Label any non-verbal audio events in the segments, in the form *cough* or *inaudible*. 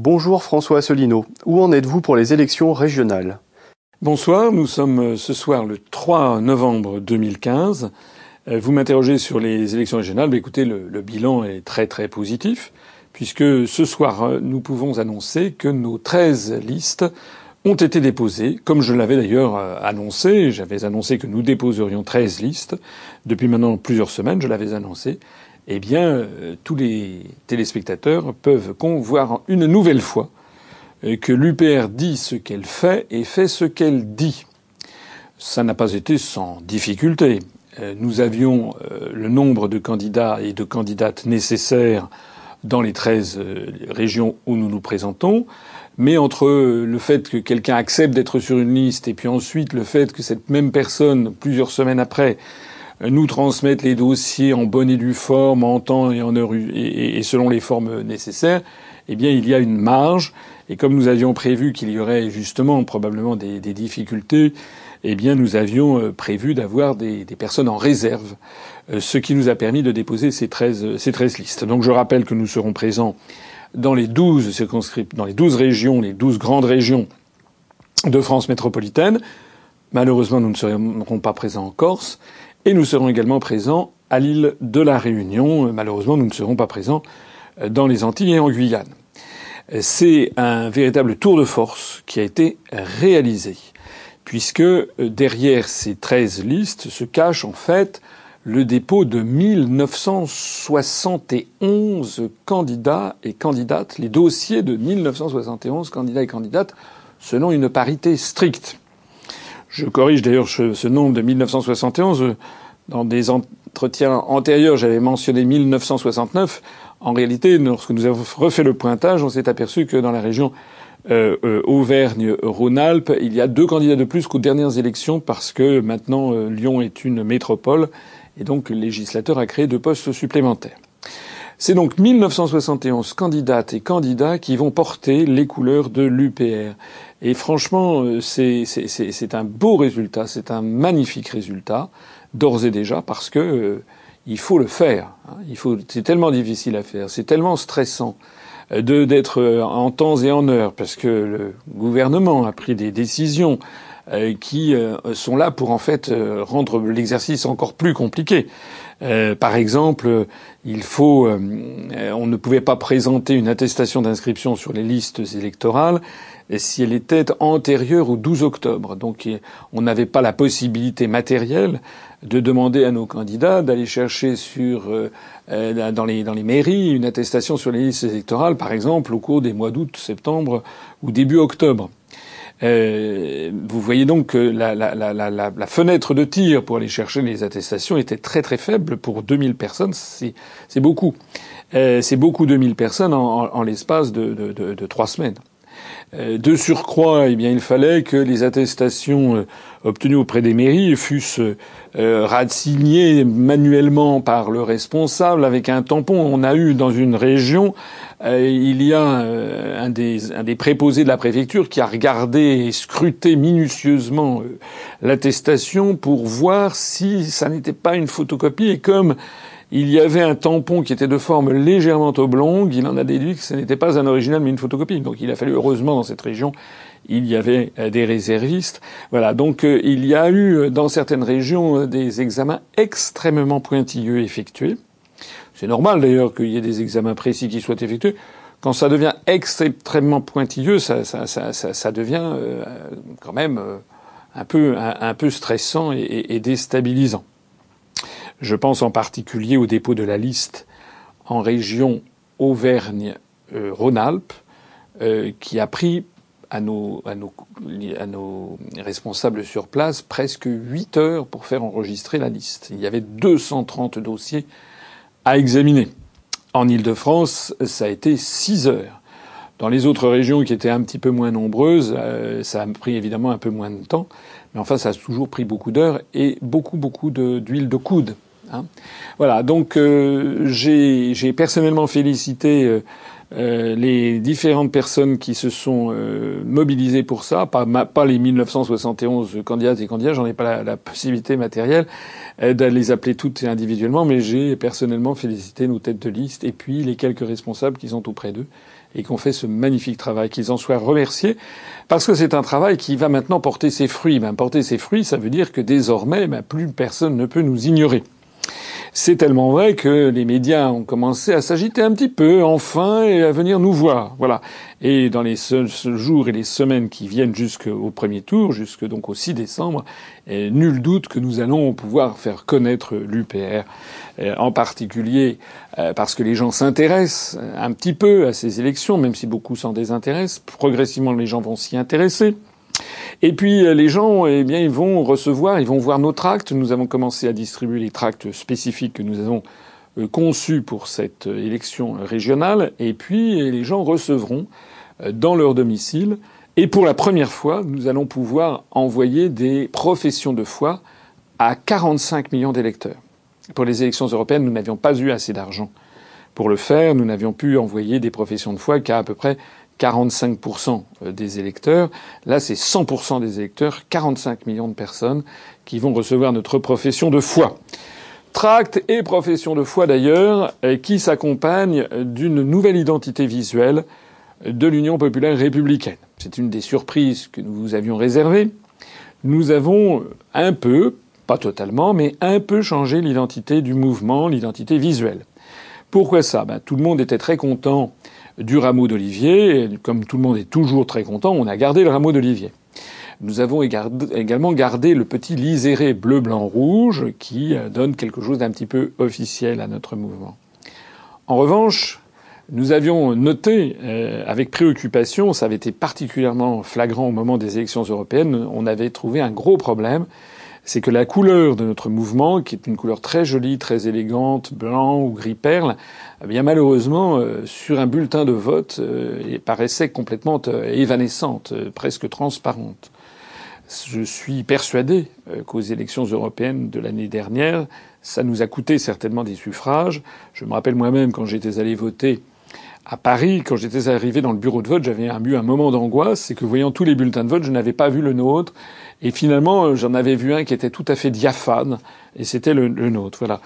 Bonjour François Asselineau. Où en êtes-vous pour les élections régionales? Bonsoir, nous sommes euh, ce soir le 3 novembre 2015. Euh, vous m'interrogez sur les élections régionales. écoutez, le, le, bilan est très très positif, puisque ce soir, euh, nous pouvons annoncer que nos 13 listes ont été déposées, comme je l'avais d'ailleurs annoncé. J'avais annoncé que nous déposerions 13 listes. Depuis maintenant plusieurs semaines, je l'avais annoncé. Eh bien, tous les téléspectateurs peuvent voir une nouvelle fois que l'UPR dit ce qu'elle fait et fait ce qu'elle dit. Ça n'a pas été sans difficulté. Euh, nous avions euh, le nombre de candidats et de candidates nécessaires dans les 13 euh, régions où nous nous présentons. Mais entre le fait que quelqu'un accepte d'être sur une liste et puis ensuite le fait que cette même personne, plusieurs semaines après, nous transmette les dossiers en bonne et due forme, en temps et en heure et selon les formes nécessaires, eh bien, il y a une marge et comme nous avions prévu qu'il y aurait justement probablement des, difficultés, eh bien nous avions euh, prévu d'avoir des, personnes en réserve, euh, ce qui nous a permis de déposer ces 13, ces 13 listes. Donc je rappelle que nous serons présents dans les 12 circonscripts, dans les 12 régions, les 12 grandes régions de France métropolitaine. Malheureusement, nous ne serons pas présents en Corse. Et nous serons également présents à l'île de la Réunion. Malheureusement, nous ne serons pas présents euh, dans les Antilles et en Guyane c'est un véritable tour de force qui a été réalisé, puisque euh, derrière ces 13 listes se cache en fait le dépôt de 1971 candidats et candidates, les dossiers de 1971 candidats et candidates, selon une parité stricte. Je corrige d'ailleurs ce nombre de 1971. Dans des entretiens antérieurs, j'avais mentionné 1969. En réalité, lorsque nous avons refait le pointage, on s'est aperçu que dans la région euh, euh, Auvergne-Rhône-Alpes, il y a deux candidats de plus qu'aux dernières élections parce que maintenant euh, Lyon est une métropole et donc le législateur a créé deux postes supplémentaires. C'est donc 1971 candidates et candidats qui vont porter les couleurs de l'UPR. Et franchement, c'est un beau résultat, c'est un magnifique résultat, d'ores et déjà, parce que il faut le faire. Hein. Il faut, c'est tellement difficile à faire, c'est tellement stressant euh, de d'être euh, en temps et en heure, parce que le gouvernement a pris des décisions euh, qui sont là pour en fait rendre l'exercice encore plus compliqué. par exemple, il faut, on ne pouvait pas présenter une attestation d'inscription sur les listes électorales si elle était antérieure au 12 octobre. Donc on n'avait pas la possibilité matérielle de demander à nos candidats d'aller chercher sur euh, euh, dans, les, dans les mairies une attestation sur les listes électorales, par exemple, au cours des mois d'août, septembre ou début octobre. Euh, vous voyez donc que la, la, la, la, fenêtre de tir pour aller chercher les attestations était très très faible pour 2000 personnes. C'est beaucoup. Euh, c'est beaucoup 2000 personnes en, en, l'espace de, de, de, de, trois semaines. Euh, de surcroît, eh bien, il fallait que les attestations euh, obtenues auprès des mairies fussent euh, ratignées manuellement par le responsable avec un tampon. On a eu dans une région, il y a un des, un des préposés de la préfecture qui a regardé et scruté minutieusement l'attestation pour voir si ça n'était pas une photocopie. Et comme il y avait un tampon qui était de forme légèrement oblongue. Il en a déduit que ce n'était pas un original mais une photocopie. Donc il a fallu, heureusement, dans cette région, il y avait euh, des réservistes. Voilà. Donc euh, il y a eu, euh, dans certaines régions, des examens extrêmement pointilleux effectués. C'est normal d'ailleurs qu'il y ait des examens précis qui soient effectués. Quand ça devient extrêmement pointilleux, ça, ça, ça, ça devient quand même un peu, un, peu stressant et, et déstabilisant. Je pense en particulier au dépôt de la liste en région Auvergne-Rhône-Alpes, euh, qui a pris à nos, responsables sur place presque huit heures pour faire enregistrer la liste. Il y avait 230 dossiers à examiner. En Ile-de-France, ça a été six heures. Dans les autres régions qui étaient un petit peu moins nombreuses, euh, ça a pris évidemment un peu moins de temps, mais enfin ça a toujours pris beaucoup d'heures et beaucoup beaucoup d'huile de coude. Hein. Voilà, donc euh, j'ai personnellement félicité euh, euh, les différentes personnes qui se sont mobilisées pour ça, pas, pas les 1971 candidats et candidats, j'en ai pas la, possibilité matérielle de les appeler toutes individuellement, mais j'ai personnellement félicité nos têtes de liste et puis les quelques responsables qui sont auprès d'eux et qui ont fait ce magnifique travail, qu'ils en soient remerciés, parce que c'est un travail qui va maintenant porter ses fruits. Ben, porter ses fruits, ça veut dire que désormais, ben, plus personne ne peut nous ignorer. C'est tellement vrai que les médias ont commencé à s'agiter un petit peu, enfin, et à venir nous voir. Voilà. Et dans les jours et les semaines qui viennent jusqu'au premier tour, jusque donc au 6 décembre, nul doute que nous allons pouvoir faire connaître l'UPR, euh, en particulier euh, parce que les gens s'intéressent un petit peu à ces élections, même si beaucoup s'en désintéressent. Progressivement, les gens vont s'y intéresser. Et puis euh, les gens, eh bien, ils vont recevoir, ils vont voir nos tracts. Nous avons commencé à distribuer les tracts spécifiques que nous avons euh, conçus pour cette euh, élection régionale. Et puis les gens recevront dans leur domicile. Et pour la première fois, nous allons pouvoir envoyer des professions de foi à 45 millions d'électeurs. Pour les élections européennes, nous n'avions pas eu assez d'argent pour le faire. Nous n'avions pu envoyer des professions de foi qu'à à peu près 45% des électeurs. Là, c'est 100% des électeurs, 45 millions de personnes qui vont recevoir notre profession de foi. Tract et profession de foi d'ailleurs, euh, qui s'accompagnent d'une nouvelle identité visuelle de l'Union populaire républicaine. C'est une des surprises que nous vous avions réservées. Nous avons un peu, pas totalement, mais un peu changé l'identité du mouvement, l'identité visuelle. Pourquoi ça? Ben, Tout le monde était très content du rameau d'olivier. Comme tout le monde est toujours très content, on a gardé le rameau d'olivier. Nous avons également gardé le petit liséré bleu, blanc, rouge qui euh, donne quelque chose d'un petit peu officiel à notre mouvement. En revanche, nous avions noté euh, avec préoccupation, ça avait été particulièrement flagrant au moment des élections européennes, on avait trouvé un gros problème, c'est que la couleur de notre mouvement, qui est une couleur très jolie, très élégante, blanc ou gris perle, eh bien malheureusement, euh, sur un bulletin de vote, euh, paraissait complètement euh, évanescente, presque transparente. Je suis persuadé qu'aux élections européennes de l'année dernière, ça nous a coûté certainement des suffrages. Je me rappelle moi-même quand j'étais allé voter à Paris, quand j'étais arrivé dans le bureau de vote, j'avais eu un moment d'angoisse, c'est que voyant tous les bulletins de vote, je n'avais pas vu le nôtre. Et finalement, j'en avais vu un qui était tout à fait diaphane, et c'était le, nôtre. Voilà.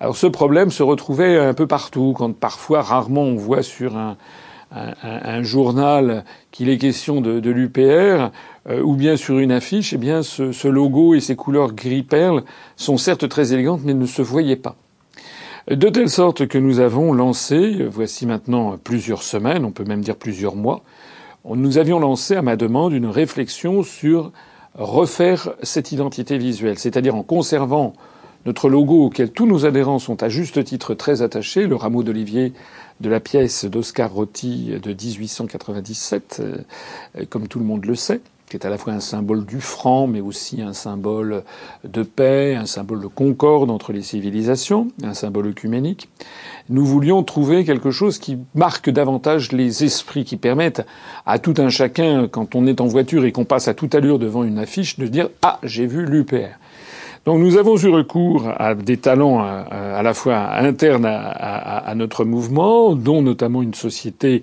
Alors ce problème se retrouvait un peu partout, quand parfois, rarement, on voit sur un, un, un journal qu'il est question de, de l'UPR, euh, ou bien sur une affiche, eh bien ce, ce logo et ces couleurs gris perle sont certes très élégantes, mais ne se voyaient pas. De telle sorte que nous avons lancé, voici maintenant plusieurs semaines, on peut même dire plusieurs mois, nous avions lancé à ma demande une réflexion sur refaire cette identité visuelle, c'est-à-dire en conservant notre logo auquel tous nos adhérents sont à juste titre très attachés, le rameau d'olivier de la pièce d'Oscar Rotti de 1897, euh, comme tout le monde le sait, qui est à la fois un symbole du franc, mais aussi un symbole de paix, un symbole de concorde entre les civilisations, un symbole œcuménique. Nous voulions trouver quelque chose qui marque davantage les esprits, qui permettent à tout un chacun, quand on est en voiture et qu'on passe à toute allure devant une affiche, de dire Ah, j'ai vu l'UPR. Donc nous avons eu recours à des talents à, la fois internes à, notre mouvement, dont notamment une société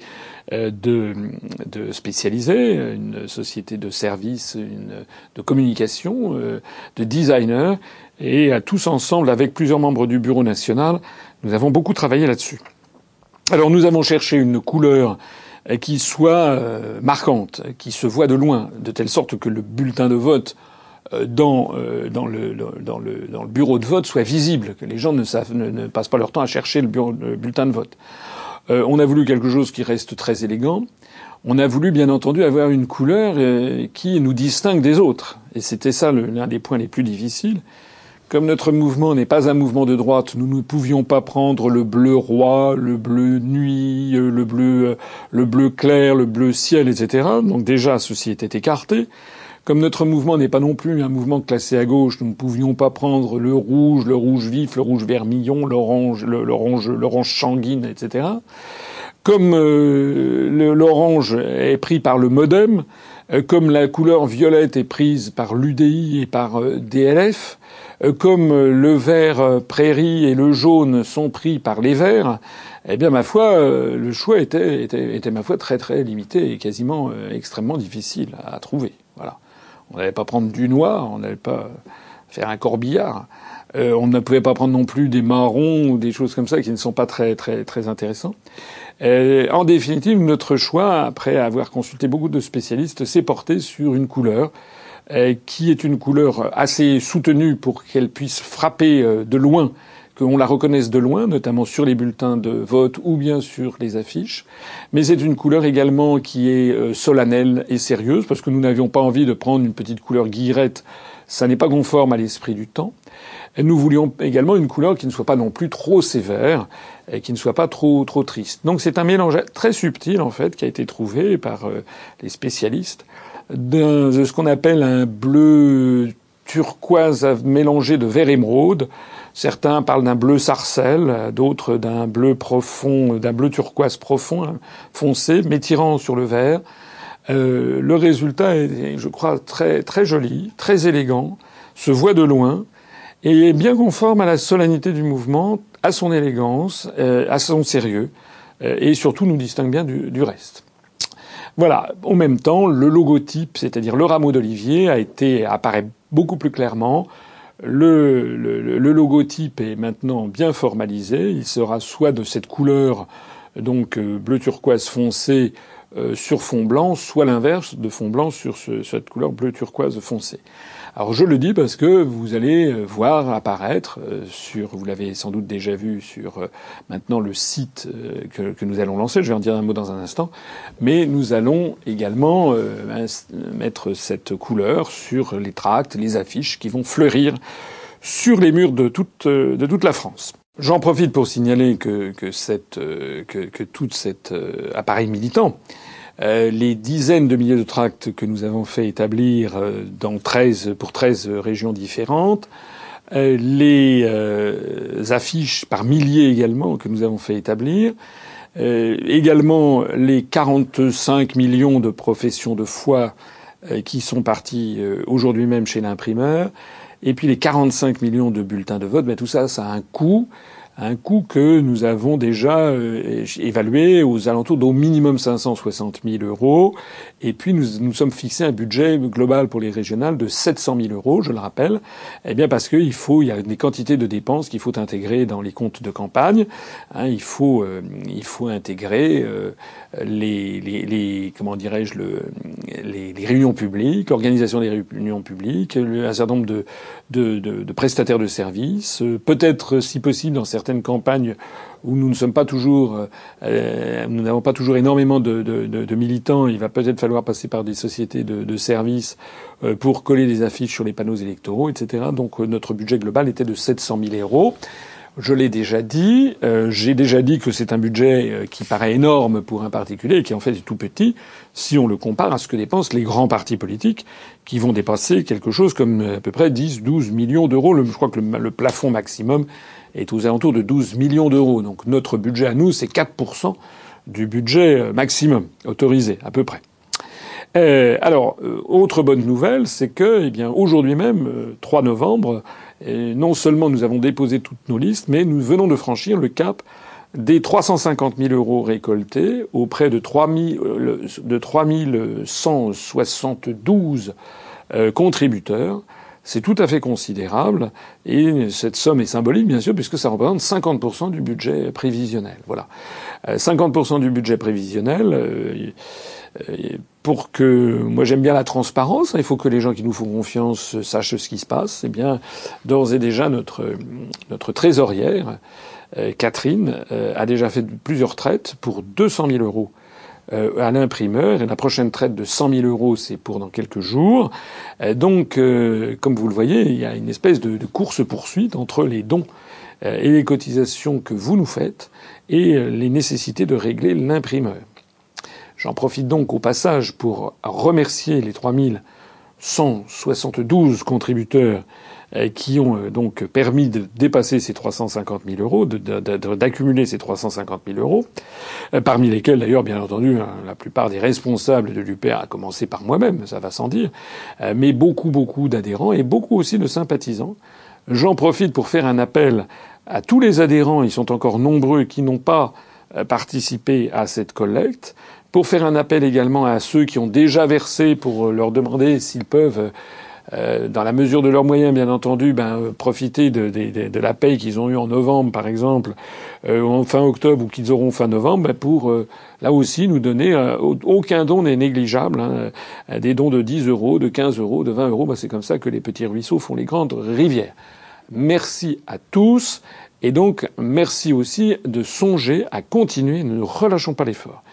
euh, de, de spécialisée, une société de services, une, de communication, euh, de designers, et à tous ensemble, avec plusieurs membres du bureau national, nous avons beaucoup travaillé là-dessus. Alors nous avons cherché une couleur qui soit euh, marquante, qui se voit de loin, de telle sorte que le bulletin de vote dans, dans, le, dans, le, dans le bureau de vote soit visible, que les gens ne, savent, ne, passent pas leur temps à chercher le, bureau, le bulletin de vote. Euh, on a voulu quelque chose qui reste très élégant. On a voulu, bien entendu, avoir une couleur euh, qui nous distingue des autres. Et c'était ça l'un des points les plus difficiles. Comme notre mouvement n'est pas un mouvement de droite, nous ne pouvions pas prendre le bleu roi, le bleu nuit, euh, le bleu, le bleu clair, le bleu ciel, etc. Donc déjà, ceci était écarté. Comme notre mouvement n'est pas non plus un mouvement classé à gauche, nous ne pouvions pas prendre le rouge, le rouge vif, le rouge vermillon, l'orange, l'orange, l'orange sanguine, etc. Comme euh, l'orange est pris par le modem, euh, comme la couleur violette est prise par l'UDI et par euh, DLF, comme le vert prairie et le jaune sont pris par les verts, eh bien, ma foi, le choix était, était, était ma foi très très limité et quasiment extrêmement difficile à trouver. On n'allait pas prendre du noir, on n'allait pas faire un corbillard. Euh, on ne pouvait pas prendre non plus des marrons ou des choses comme ça qui ne sont pas très très très intéressants. Euh, en définitive, notre choix, après avoir consulté beaucoup de spécialistes, s'est porté sur une couleur euh, qui est une couleur assez soutenue pour qu'elle puisse frapper de loin, qu'on la reconnaisse de loin, notamment sur les bulletins de vote ou bien sur les affiches. Mais c'est une couleur également qui est solennelle et sérieuse, parce que nous n'avions pas envie de prendre une petite couleur guillerette. Ça n'est pas conforme à l'esprit du temps. Et nous voulions également une couleur qui ne soit pas non plus trop sévère et qui ne soit pas trop trop triste. Donc c'est un mélange très subtil en fait qui a été trouvé par euh, les spécialistes de ce qu'on appelle un bleu turquoise mélangé de vert émeraude. Certains parlent d'un bleu sarcelle, d'autres d'un bleu profond, d'un bleu turquoise profond, hein, foncé, m'étirant sur le vert. Euh, le résultat est, je crois, très très joli, très élégant, se voit de loin et est bien conforme à la solennité du mouvement, à son élégance, euh, à son sérieux, euh, et surtout nous distingue bien du, reste. Voilà. En même temps, le logotype, c'est-à-dire le rameau d'olivier, a été apparaît beaucoup plus clairement. Le, le, le, logotype est maintenant bien formalisé. Il sera soit de cette couleur, donc euh, bleu turquoise foncé sur fond blanc, soit l'inverse de fond blanc sur ce, cette couleur bleu turquoise foncé. Alors je le dis parce que vous allez euh, voir apparaître euh, sur, vous l'avez sans doute déjà vu sur euh, maintenant le site que, que, nous allons lancer. Je vais en dire un mot dans un instant, mais nous allons également mettre cette couleur sur les tracts, les affiches qui vont fleurir sur les murs de toute, de toute la France. J'en profite pour signaler que, que, cette, que, que tout cet appareil militant les dizaines de milliers de tracts que nous avons fait établir euh, dans 13, pour 13 régions différentes, euh, les affiches par milliers également que nous avons fait établir, également les 45 millions de professions de foi qui sont partis aujourd'hui même chez l'imprimeur, et puis les 45 millions de bulletins de vote, mais tout ça, ça a un coût un coût que nous avons déjà euh, évalué aux alentours d'au minimum 560 000 euros. Et puis nous nous sommes fixés un budget global pour les régionales de 700 000 euros, je le rappelle. Eh bien parce qu'il faut, il y a des quantités de dépenses qu'il faut intégrer dans les comptes de campagne. Hein, il faut, euh, il faut intégrer euh, les, les, les, comment dirais-je, le, les, réunions publiques, l'organisation des réunions publiques, un certain nombre de, de, de, de prestataires de services, peut-être si possible dans certaines campagnes où nous ne sommes pas toujours, euh, euh, nous n'avons pas toujours énormément de, de, de, militants, il va peut-être falloir passer par des sociétés de, services euh, pour coller des affiches sur les panneaux électoraux, etc. Donc notre budget global était de 700 000 euros. Je l'ai déjà dit. J'ai déjà dit que c'est un budget qui paraît énorme pour un particulier et qui en fait est tout petit si on le compare à ce que dépensent les grands partis politiques qui vont dépasser quelque chose comme à peu près 10, 12 millions d'euros. Je crois que le plafond maximum est aux alentours de 12 millions d'euros. Donc notre budget à nous, c'est 4% du budget euh, maximum autorisé, à peu près. Euh, alors, euh, autre bonne nouvelle, c'est que, eh bien, aujourd'hui même, 3 novembre, non seulement nous avons déposé toutes nos listes, mais nous venons de franchir le cap des 350 000 euros récoltés auprès de 3 de 3172 contributeurs c'est tout à fait considérable et cette somme est symbolique bien sûr puisque ça représente 50% du budget prévisionnel. Voilà, 50% euh, du budget prévisionnel. Euh, euh, pour que moi j'aime bien la transparence, hein, il faut que les gens qui nous font confiance sachent ce qui se passe. Eh bien, d'ores et déjà notre notre trésorière Catherine a déjà fait plusieurs traites pour 200 000 euros euh, à l'imprimeur. Et la prochaine traite de 100 000 euros, c'est pour dans quelques jours. Euh, donc, euh, comme vous le voyez, il y a une espèce de, de course-poursuite entre les dons et les cotisations que vous nous faites et les nécessités de régler l'imprimeur. J'en profite donc au passage pour remercier les 3172 contributeurs euh, qui ont euh, donc permis de dépasser ces 350 000 euros, d'accumuler ces 350 000 euros, euh, parmi lesquels d'ailleurs, bien entendu, hein, la plupart des responsables de l'UPR, à commencer par moi-même, ça va sans dire, mais beaucoup, beaucoup d'adhérents et beaucoup aussi de sympathisants. J'en profite pour faire un appel à tous les adhérents, ils sont encore nombreux, qui n'ont pas participé à cette collecte, pour faire un appel également à ceux qui ont déjà versé pour leur demander s'ils peuvent euh, dans la mesure de leurs moyens, bien entendu, ben, euh, profiter de, de, de la paye qu'ils ont eue en novembre, par exemple, euh, en fin octobre ou qu'ils auront fin novembre, ben, pour là aussi nous donner aucun don n'est négligeable. Hein, des dons de 10 euros, de 15 euros, de 20 euros, ben, c'est comme ça que les petits ruisseaux font les grandes rivières. Merci à tous. Et donc, merci aussi de songer à continuer, ne relâchons pas l'effort.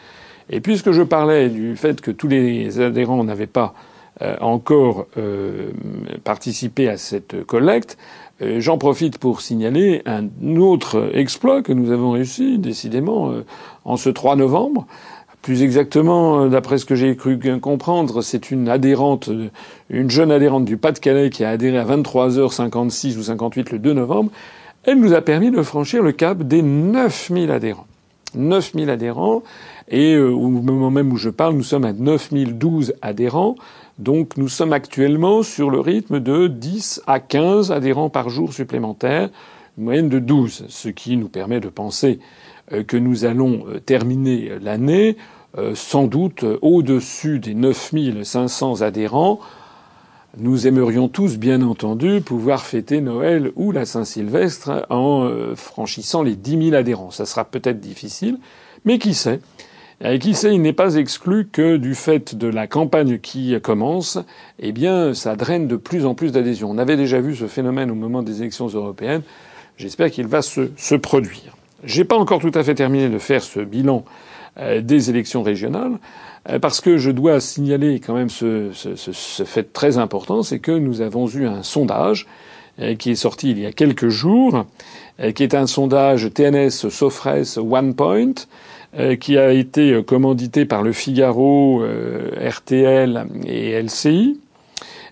Et puisque je parlais du fait que tous les adhérents n'avaient pas euh, encore euh, participé à cette collecte, euh, j'en profite pour signaler un autre exploit que nous avons réussi, décidément, en ce 3 novembre. Plus exactement, d'après ce que j'ai cru comprendre, c'est une adhérente, une jeune adhérente du Pas-de-Calais qui a adhéré à 23h56 ou 58 le 2 novembre. Elle nous a permis de franchir le cap des 9000 adhérents. 9000 adhérents. Et au moment même où je parle, nous sommes à 9012 adhérents. Donc nous sommes actuellement sur le rythme de 10 à 15 adhérents par jour supplémentaires, une moyenne de 12, ce qui nous permet de penser euh, que nous allons euh, terminer l'année euh, sans doute au-dessus des 9500 adhérents. Nous aimerions tous, bien entendu, pouvoir fêter Noël ou la Saint-Sylvestre en franchissant les 10 000 adhérents. Ça sera peut-être difficile, mais qui sait? Et qui sait, il n'est pas exclu que du fait de la campagne qui commence, eh bien, ça draine de plus en plus d'adhésions. On avait déjà vu ce phénomène au moment des élections européennes. J'espère qu'il va se, se produire. J'ai pas encore tout à fait terminé de faire ce bilan euh, des élections régionales, euh, parce que je dois signaler quand même ce, ce, ce fait très important, c'est que nous avons eu un sondage euh, qui est sorti il y a quelques jours, qui est un sondage TNS Sofres One Point, qui a été euh, commandité par le Figaro, euh, RTL et LCI,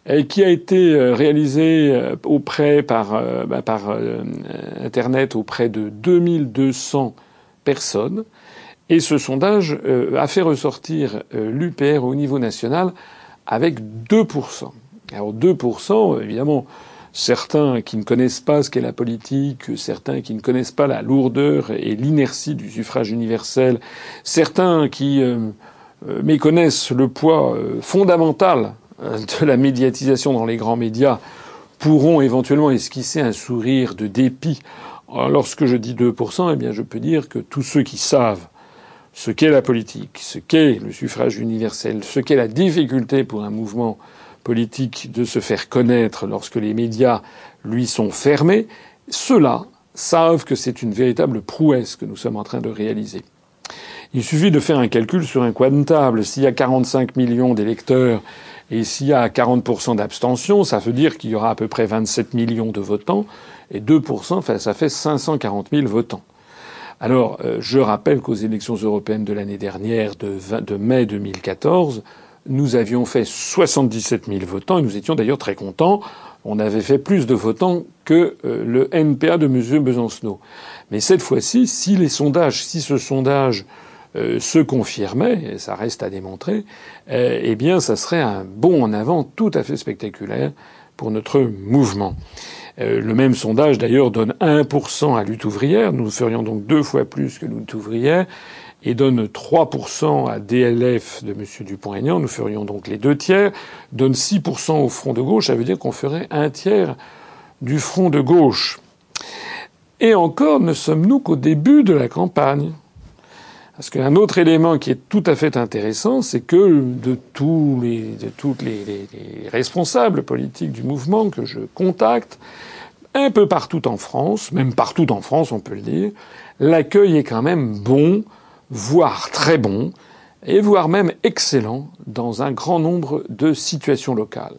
et qui a été réalisé auprès par, bah, par Internet auprès de 2200 personnes. Et ce sondage a fait ressortir l'UPR au niveau national avec 2%. Alors 2%, évidemment, certains qui ne connaissent pas ce qu'est la politique, certains qui ne connaissent pas la lourdeur et l'inertie du suffrage universel, certains qui euh, euh, méconnaissent le poids euh, fondamental de la médiatisation dans les grands médias, pourront éventuellement esquisser un sourire de dépit. lorsque je dis 2%, eh bien, je peux dire que tous ceux qui savent ce qu'est la politique, ce qu'est le suffrage universel, ce qu'est la difficulté pour un mouvement politique de se faire connaître lorsque les médias lui sont fermés, ceux-là savent que c'est une véritable prouesse que nous sommes en train de réaliser. Il suffit de faire un calcul sur un coin de table. S'il y a 45 millions d'électeurs et s'il y a 40% d'abstention, ça veut dire qu'il y aura à peu près 27 millions de votants et 2%, ça fait 540 000 votants. Alors, euh, je rappelle qu'aux élections européennes de l'année dernière, de, de mai 2014, nous avions fait 77 000 votants et nous étions d'ailleurs très contents. On avait fait plus de votants que euh, le NPA de M. Besancenot. Mais cette fois-ci, si les sondages, si ce sondage euh, se confirmait, et ça reste à démontrer, euh, eh bien, ça serait un bond en avant tout à fait spectaculaire pour notre mouvement. le même sondage, d'ailleurs, donne 1% à lutte ouvrière. Nous ferions donc deux fois plus que lutte ouvrière et donne 3% à DLF de M. Dupont-Aignan, nous ferions donc les deux tiers, donne 6% au front de gauche, ça veut dire qu'on ferait un tiers du front de gauche. Et encore ne sommes-nous qu'au début de la campagne? Parce qu'un autre élément qui est tout à fait intéressant, c'est que de tous les, de toutes les, les, responsables politiques du mouvement que je contacte, un peu partout en France, même partout en France, on peut le dire, l'accueil est quand même bon voire très bon, et voire même excellent dans un grand nombre de situations locales.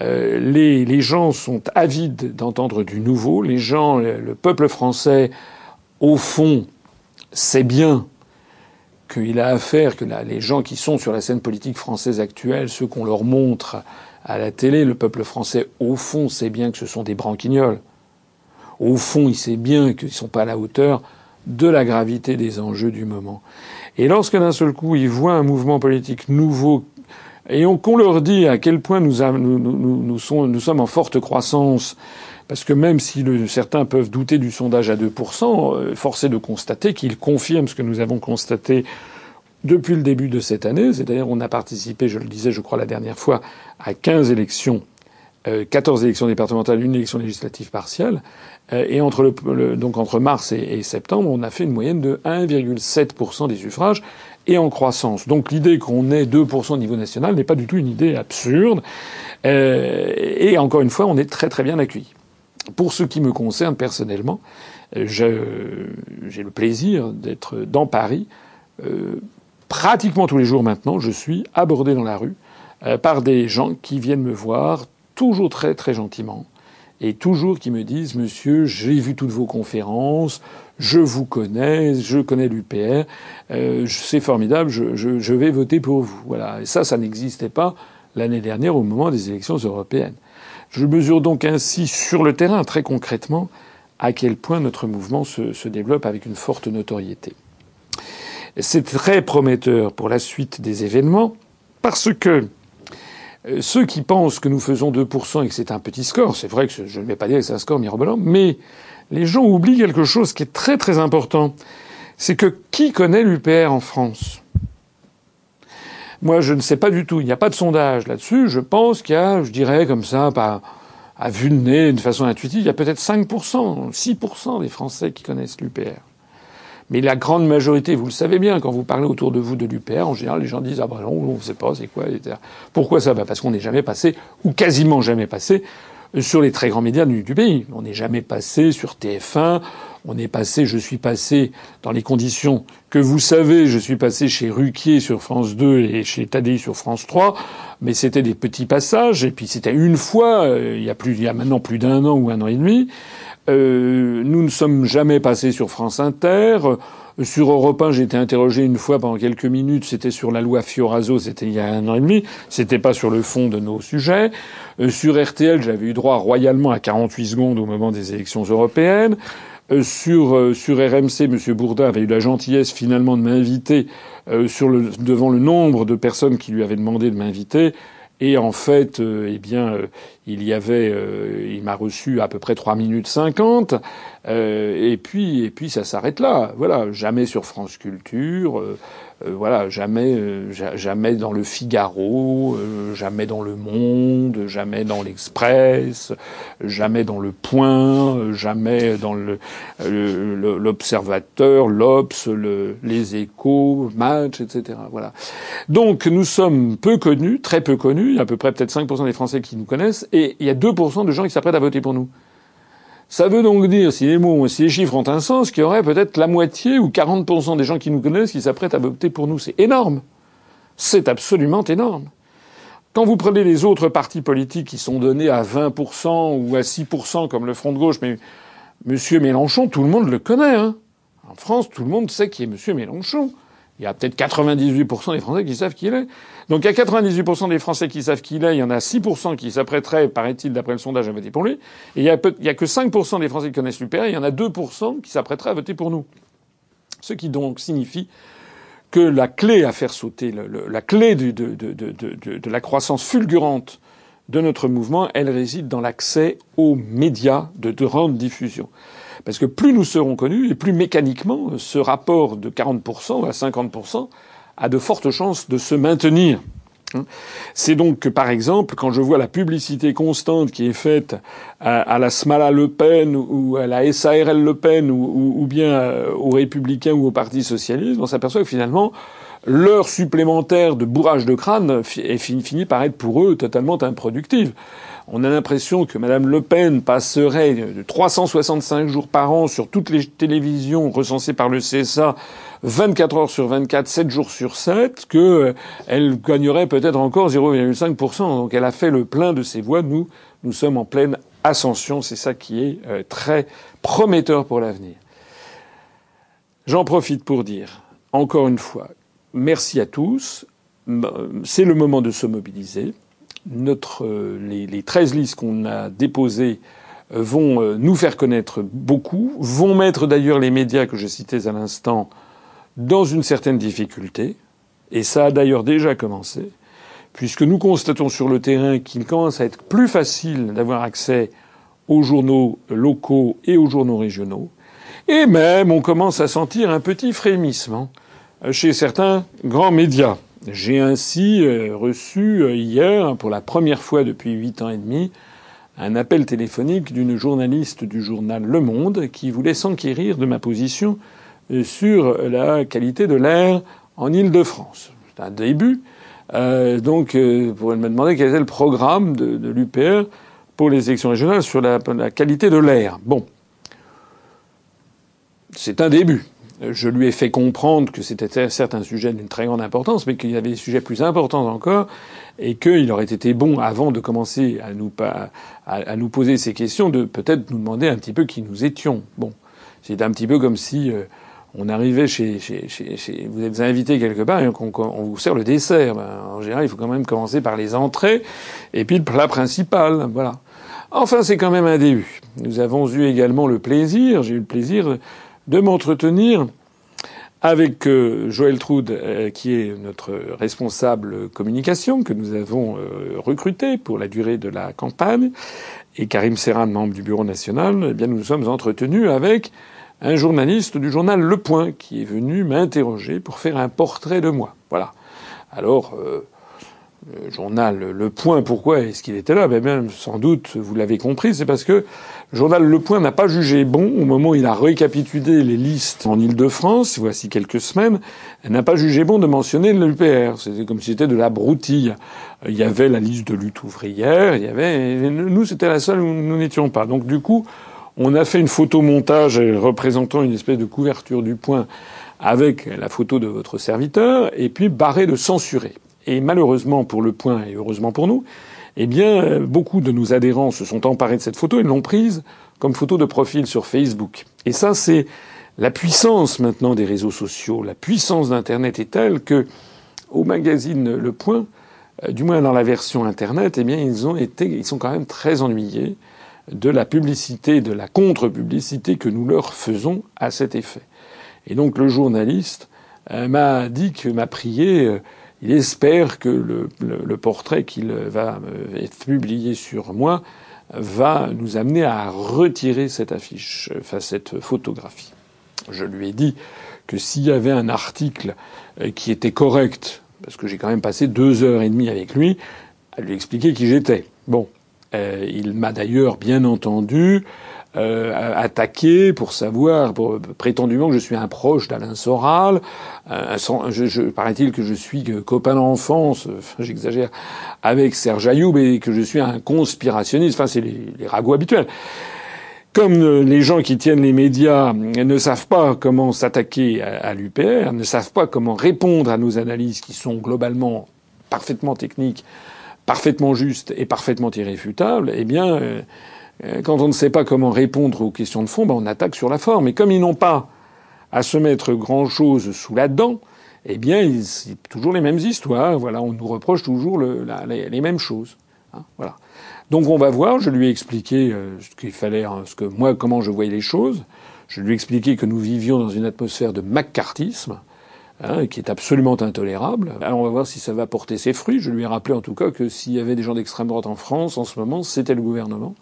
Euh, les, les, gens sont avides d'entendre du nouveau. Les gens, le peuple français, au fond, sait bien qu'il a affaire, que les gens qui sont sur la scène politique française actuelle, ceux qu'on leur montre à la télé, le peuple français, au fond, sait bien que ce sont des branquignols. Au fond, il sait bien qu'ils ne sont pas à la hauteur de la gravité des enjeux du moment. Et lorsque d'un seul coup ils voient un mouvement politique nouveau et qu'on leur dit à quel point nous, nous, sommes en forte croissance, parce que même si certains peuvent douter du sondage à 2%, euh, force est de constater qu'il confirme ce que nous avons constaté depuis le début de cette année. C'est-à-dire on a participé, je le disais je crois la dernière fois, à 15 élections 14 élections départementales, une élection législative partielle. Et entre donc entre mars et, septembre, on a fait une moyenne de 1,7% des suffrages et en croissance. Donc l'idée qu'on ait 2% au niveau national n'est pas du tout une idée absurde. et encore une fois, on est très très bien accueillis. Pour ce qui me concerne personnellement, j'ai le plaisir d'être dans Paris. Euh, pratiquement tous les jours maintenant, je suis abordé dans la rue euh, par des gens qui viennent me voir, toujours très très gentiment, et toujours qui me disent Monsieur, j'ai vu toutes vos conférences, je vous connais, je connais l'UPR, euh, c'est formidable, je, je, je, vais voter pour vous. Voilà. Et ça, ça n'existait pas l'année dernière au moment des élections européennes. Je mesure donc ainsi sur le terrain, très concrètement, à quel point notre mouvement se, se développe avec une forte notoriété. C'est très prometteur pour la suite des événements, parce que ceux qui pensent que nous faisons 2% et que c'est un petit score, c'est vrai que je ne vais pas dire que c'est un score mirobolant, mais les gens oublient quelque chose qui est très très important. C'est que qui connaît l'UPR en France? Moi, je ne sais pas du tout. Il n'y a pas de sondage là-dessus. Je pense qu'il y a, je dirais comme ça, pas à vue de nez, de façon intuitive, il y a peut-être 5%, 6% des Français qui connaissent l'UPR. Mais la grande majorité, vous le savez bien, quand vous parlez autour de vous de l'UPR, en général, les gens disent ah ben non, on ne sait pas, c'est quoi, etc. Pourquoi ça va? Parce qu'on n'est jamais passé, ou quasiment jamais passé, sur les très grands médias du, pays. On n'est jamais passé sur TF1. On est passé, je suis passé dans les conditions que vous savez, je suis passé chez Ruquier sur France 2 et chez Tadei sur France 3, mais c'était des petits passages et puis c'était une fois, euh, il y a plus, il y a maintenant plus d'un an ou un an et demi. Euh, nous ne sommes jamais passés sur France Inter. Sur Europe 1, j'ai été interrogé une fois pendant quelques minutes. C'était sur la loi Fioraso, c'était il y a un an et demi. C'était pas sur le fond de nos sujets. Euh, sur RTL, j'avais eu droit royalement à 48 secondes au moment des élections européennes. Euh, sur, euh, sur RMC, M. Bourdin avait eu la gentillesse finalement de m'inviter sur le, devant le nombre de personnes qui lui avaient demandé de m'inviter. Et en fait, euh, eh bien, euh, il y avait, euh, il m'a reçu à peu près 3 minutes 50. et puis, et puis, ça s'arrête là. Voilà, jamais sur France Culture. voilà, jamais, jamais dans le Figaro, jamais dans le Monde, jamais dans l'Express, jamais dans le Point, jamais dans le l'Observateur, l'Obs, le, les Échos, Match, etc. Voilà. Donc, nous sommes peu connus, très peu connus à peu près peut-être 5% des Français qui nous connaissent, et il y a 2% de gens qui s'apprêtent à voter pour nous. Ça veut donc dire, si les mots, si les chiffres ont un sens, qu'il y aurait peut-être la moitié ou 40% des gens qui nous connaissent qui s'apprêtent à voter pour nous. C'est énorme. C'est absolument énorme. Quand vous prenez les autres partis politiques qui sont donnés à 20% ou à 6% comme le Front de gauche, mais Monsieur Mélenchon, tout le monde le connaît. Hein. En France, tout le monde sait qui est Monsieur Mélenchon. Il y a peut-être 98% des Français qui savent qui il est. Donc il y a 98% des Français qui savent qui il est, il y en a 6% qui s'apprêteraient, paraît-il, d'après le sondage, à voter pour lui. Et il y a, il y que 5% des Français qui connaissent l'UPR, il y en a 2% qui s'apprêteraient à voter pour nous. Ce qui donc signifie que la clé à faire sauter, la clé de, de, la croissance fulgurante de notre mouvement, elle réside dans l'accès aux médias de grande diffusion. Parce que plus nous serons connus, et plus mécaniquement ce rapport de 40% à 50% a de fortes chances de se maintenir. C'est donc que, par exemple, quand je vois la publicité constante qui est faite à, la Smala Le Pen ou à la SARL Le Pen ou, bien euh, aux Républicains ou au Parti Socialiste, on s'aperçoit que finalement, l'heure supplémentaire de bourrage de crâne finit par être pour eux totalement improductive. On a l'impression que Mme Le Pen passerait de 365 jours par an sur toutes les télévisions recensées par le CSA 24 heures sur 24, 7 jours sur 7, qu'elle euh, gagnerait peut-être encore 0,5%. Donc elle a fait le plein de ses voix. Nous, nous sommes en pleine ascension. C'est ça qui est euh, très prometteur pour l'avenir. J'en profite pour dire, encore une fois, merci à tous. C'est le moment de se mobiliser. Notre, euh, les, les 13 listes qu'on a déposées vont nous faire connaître beaucoup, vont mettre d'ailleurs les médias que je citais à l'instant dans une certaine difficulté, et ça a d'ailleurs déjà commencé, puisque nous constatons sur le terrain qu'il commence à être plus facile d'avoir accès aux journaux locaux et aux journaux régionaux, et même on commence à sentir un petit frémissement chez certains grands médias. J'ai ainsi euh, reçu euh, hier, pour la première fois depuis huit ans et demi, un appel téléphonique d'une journaliste du journal Le Monde qui voulait s'enquérir de ma position euh, sur la qualité de l'air en Île-de-France. C'est un début. Donc, euh, pour me demander quel était le programme de, l'UPR pour les élections régionales sur la qualité de l'air. Bon. C'est un début. Je lui ai fait comprendre que c'était certes un sujet d'une très grande importance, mais qu'il y avait des sujets plus importants encore, et qu'il aurait été bon, avant de commencer à nous, poser ces questions, de peut-être nous demander un petit peu qui nous étions. Bon, c'est un petit peu comme si euh, on arrivait chez, chez, chez, chez, vous êtes invité quelque part et on vous sert le dessert. Ben, en général, il faut quand même commencer par les entrées et puis le plat principal. Voilà. Enfin, c'est quand même un début. Nous avons eu également le plaisir, j'ai eu le plaisir de m'entretenir avec euh, Joël Troud, euh, qui est notre responsable communication, que nous avons euh, recruté pour la durée de la campagne, et Karim Serran, membre du Bureau national, eh bien nous nous sommes entretenus avec un journaliste du journal Le Point, qui est venu m'interroger pour faire un portrait de moi. Voilà. Alors, le journal Le Point, pourquoi est-ce qu'il était là? Bien, sans doute, vous l'avez compris, c'est parce que le journal Le Point n'a pas jugé bon, au moment où il a récapitulé les listes en Ile-de-France, voici quelques semaines, n'a pas jugé bon de mentionner l'UPR. C'était comme si c'était de la broutille. Il y avait la liste de lutte ouvrière, il y avait, nous, c'était la seule où nous n'étions pas. Donc, du coup, on a fait une photomontage représentant une espèce de couverture du point avec la photo de votre serviteur, et puis barré de censurer. Et malheureusement pour le point, et heureusement pour nous, eh bien, beaucoup de nos adhérents se sont emparés de cette photo et l'ont prise comme photo de profil sur Facebook. Et ça, c'est la puissance maintenant des réseaux sociaux. La puissance d'Internet est telle que, au magazine Le Point, euh, du moins dans la version Internet, eh bien, ils ont été, ils sont quand même très ennuyés de la publicité, de la contre-publicité que nous leur faisons à cet effet. Et donc, le journaliste euh, m'a dit que m'a prié euh, il espère que le, portrait qu'il va être publié sur moi va nous amener à retirer cette affiche, enfin cette photographie. Je lui ai dit que s'il y avait un article euh, qui était correct, parce que j'ai quand même passé deux heures et demie avec lui, à lui expliquer qui j'étais. Bon, euh, il m'a d'ailleurs bien entendu euh, attaqué pour savoir, pour, prétendument que je suis un proche d'Alain Soral. Euh, je, je, paraît-il que je suis copain d'enfance, j'exagère, avec Serge Ayoub et que je suis un conspirationniste. Enfin, c'est les, les ragots habituels. Comme euh, les gens qui tiennent les médias ne savent pas comment s'attaquer à, à l'UPR, ne savent pas comment répondre à nos analyses qui sont globalement parfaitement techniques, parfaitement justes et parfaitement irréfutables, eh bien, euh, euh, quand on ne sait pas comment répondre aux questions de fond, ben on attaque sur la forme. Et comme ils n'ont pas à se mettre grand-chose sous la dent, eh bien, c'est toujours les mêmes histoires. Voilà, on nous reproche toujours le, la, les, les, mêmes choses. Hein, voilà. Donc on va voir. Je lui ai expliqué euh, ce qu'il fallait, hein, ce que moi, comment je voyais les choses. Je lui ai expliqué que nous vivions dans une atmosphère de macartisme. Hein, qui est absolument intolérable. Alors on va voir si ça va porter ses fruits. Je lui ai rappelé en tout cas que s'il y avait des gens d'extrême droite en France en ce moment, c'était le gouvernement.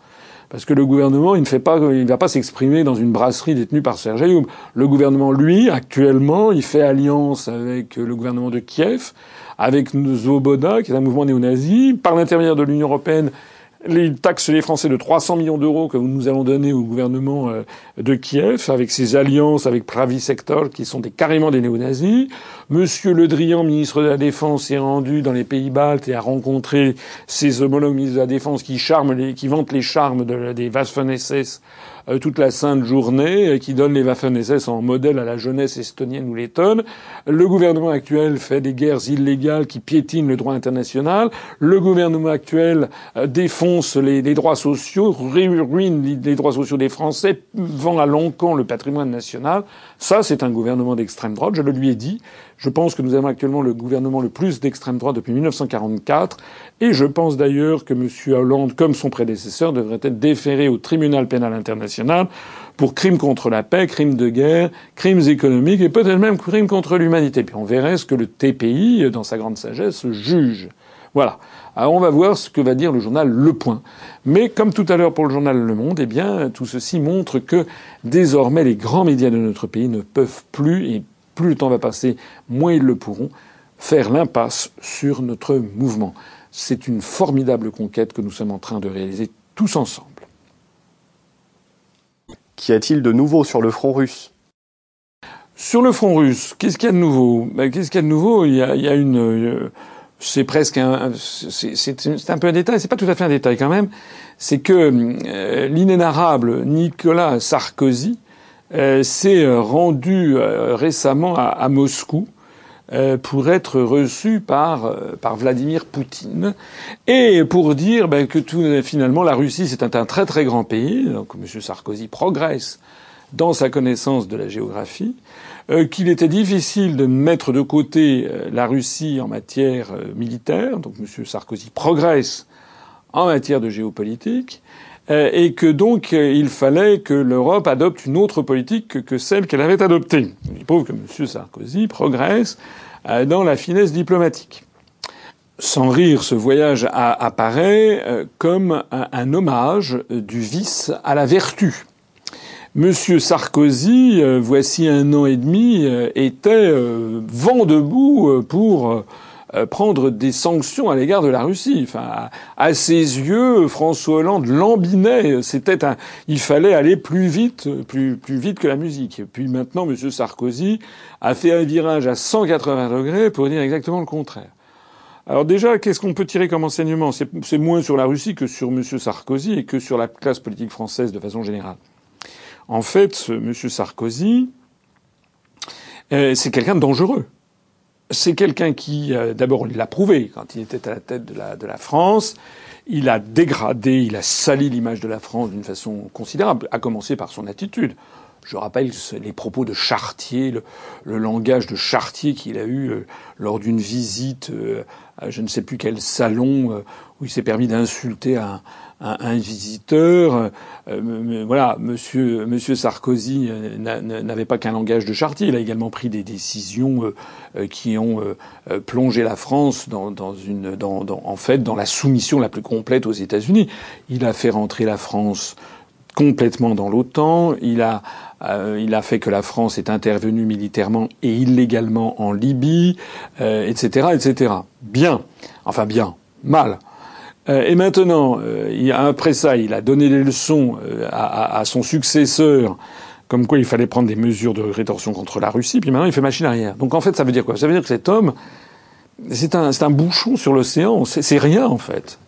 Parce que le gouvernement, il ne fait pas, il va pas s'exprimer dans une brasserie détenue par Serge. Le gouvernement, lui, actuellement, il fait alliance avec le gouvernement de Kiev, avec Zoboda, qui est un mouvement néo-nazi, par l'intermédiaire de l'Union européenne, les taxes les Français de 300 millions d'euros que nous allons donner au gouvernement euh, de Kiev, avec ses alliances avec Pravi Sector, qui sont des, carrément des néo-nazis. Monsieur Le Drian, ministre de la Défense, est rendu dans les pays baltes et a rencontré ses homologues ministres de la Défense qui charment les, qui vantent les charmes de, des Waffen-SS euh, toute la sainte journée, euh, qui donne les Waffen-SS en modèle à la jeunesse estonienne ou lettonne. Le gouvernement actuel fait des guerres illégales qui piétinent le droit international. Le gouvernement actuel euh, défonce les, droits sociaux, ruine les droits sociaux des Français, vend à l'encan le patrimoine national. Ça, c'est un gouvernement d'extrême droite. Je le lui ai dit. Je pense que nous avons actuellement le gouvernement le plus d'extrême droite depuis 1944, et je pense d'ailleurs que M. Hollande, comme son prédécesseur, devrait être déféré au tribunal pénal international pour crimes contre la paix, crimes de guerre, crimes économiques et peut-être même crimes contre l'humanité. Puis on verrait ce que le TPI, dans sa grande sagesse, juge. Voilà. Alors on va voir ce que va dire le journal Le Point. Mais comme tout à l'heure pour le journal Le Monde, eh bien tout ceci montre que désormais les grands médias de notre pays ne peuvent plus et plus le temps va passer, moins ils le pourront, faire l'impasse sur notre mouvement. C'est une formidable conquête que nous sommes en train de réaliser tous ensemble. Qu'y a-t-il de nouveau sur le front russe? Sur le front russe, qu'est-ce qu'il y a de nouveau? Ben, Qu'est-ce qu'il y a de nouveau? Il y a, il y a une, euh, c'est presque un, c'est un peu un détail. C'est pas tout à fait un détail quand même. C'est que euh, l'inénarrable Nicolas Sarkozy s'est rendu récemment à, Moscou euh, pour être reçu par euh, par Vladimir Poutine et pour dire ben, que tout finalement la Russie c'est un, très très grand pays donc M. Sarkozy progresse dans sa connaissance de la géographie euh, qu'il était difficile de mettre de côté la Russie en matière militaire donc M. Sarkozy progresse en matière de géopolitique et que donc il fallait que l'Europe adopte une autre politique que celle qu'elle avait adoptée. Il prouve que M. Sarkozy progresse euh, dans la finesse diplomatique. Sans rire, ce voyage apparaît euh, comme un, hommage du vice à la vertu. Monsieur Sarkozy, euh, voici un an et demi, était vent debout pour euh, prendre des sanctions à l'égard de la Russie. Enfin, à, ses yeux, François Hollande lambinait. C'était un, il fallait aller plus vite, plus plus vite que la musique. Puis maintenant, M. Sarkozy a fait un virage à 180 degrés pour dire exactement le contraire. Alors déjà, qu'est-ce qu'on peut tirer comme enseignement? C'est moins sur la Russie que sur M. Sarkozy et que sur la classe politique française de façon générale. En fait, M. Sarkozy, euh, c'est quelqu'un de dangereux c'est quelqu'un qui, euh, d'abord, il l'a prouvé quand il était à la tête de la, de la France. Il a dégradé, il a sali l'image de la France d'une façon considérable, à commencer par son attitude. Je rappelle les propos de Chartier, le, langage de Chartier qu'il a eu euh, lors d'une visite euh, à je ne sais plus quel salon où il s'est permis d'insulter un, un, un visiteur. Euh, voilà, Monsieur, Monsieur Sarkozy euh, n'avait pas qu'un langage de Chartier. Il a également pris des décisions euh, qui ont plongé la France dans, dans une, dans, dans, en fait, dans la soumission la plus complète aux États-Unis. Il a fait rentrer la France complètement dans l'OTAN. Il a, il a fait que la France est intervenue militairement et illégalement en Libye, etc., etc. Bien, enfin bien, mal. Euh, et maintenant, euh, après ça, il a donné des leçons euh, à, son successeur, comme quoi il fallait prendre des mesures de rétorsion contre la Russie. Puis maintenant, il fait machine arrière. Donc en fait, ça veut dire quoi? Ça veut dire que cet homme, c'est un, bouchon sur l'océan. C'est rien en fait.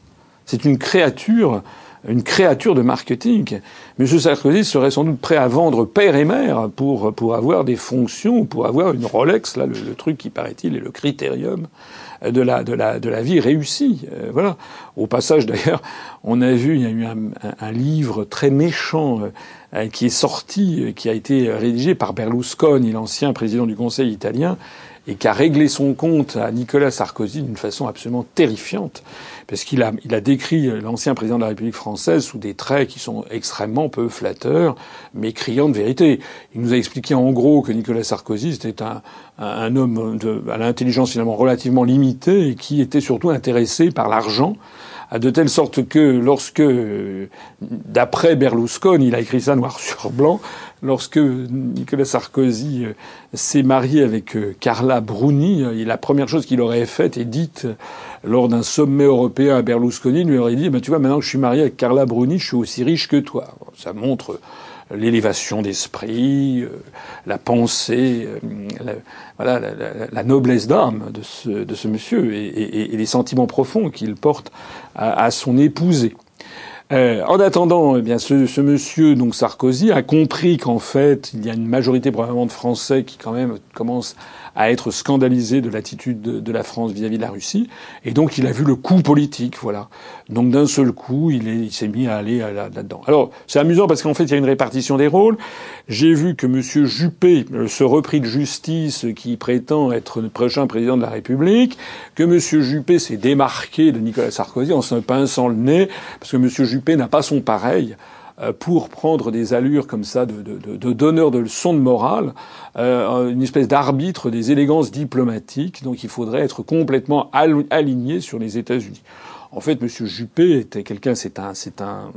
C'est une créature une créature de marketing. M. Sarkozy serait sans doute prêt à vendre père et mère pour avoir des fonctions, pour avoir une Rolex, là, le, truc qui paraît-il est le critérium de la, de la, de la vie réussie. Euh, voilà. Au passage, d'ailleurs, on a vu, il y a eu un, un, livre très méchant euh, qui est sorti, euh, qui a été rédigé par Berlusconi, l'ancien président du Conseil italien, et qui a réglé son compte à Nicolas Sarkozy d'une façon absolument terrifiante, parce qu'il a, il a décrit l'ancien président de la République française sous des traits qui sont extrêmement peu flatteurs, mais criants de vérité. Il nous a expliqué en gros que Nicolas Sarkozy c'était un, un homme de, à l'intelligence finalement relativement limitée et qui était surtout intéressé par l'argent de telle sorte que lorsque, d'après Berlusconi, il a écrit ça noir sur blanc, lorsque Nicolas Sarkozy euh, s'est marié avec euh, Carla Bruni, euh, la première chose qu'il aurait faite et dite lors d'un sommet européen à Berlusconi, lui aurait dit, ben, tu vois, maintenant que je suis marié avec Carla Bruni, je suis aussi riche que toi. Ça montre l'élévation d'esprit, la pensée, la, noblesse d'âme de ce, de ce monsieur et, les sentiments profonds qu'il porte à, à son épousée. Euh, en attendant, eh bien, ce, monsieur, donc Sarkozy, a compris qu'en fait, il y a une majorité probablement de Français qui quand même commencent à être scandalisés de l'attitude de, la France vis-à-vis de la Russie, et donc il a vu le coup politique, voilà. Donc d'un seul coup, il s'est mis à aller là-dedans. Alors c'est amusant parce qu'en fait, il y a une répartition des rôles. J'ai vu que monsieur Juppé, ce repris de justice qui prétend être le prochain président de la République, que monsieur Juppé s'est démarqué de Nicolas Sarkozy en se pinçant le nez, parce que monsieur Juppé n'a pas son pareil euh, pour prendre des allures comme ça de, de, donneur de leçons de morale, euh, une espèce d'arbitre des élégances diplomatiques. Donc il faudrait être complètement aligné sur les États-Unis. En fait, M. Juppé était quelqu'un, c'est un, c'est un,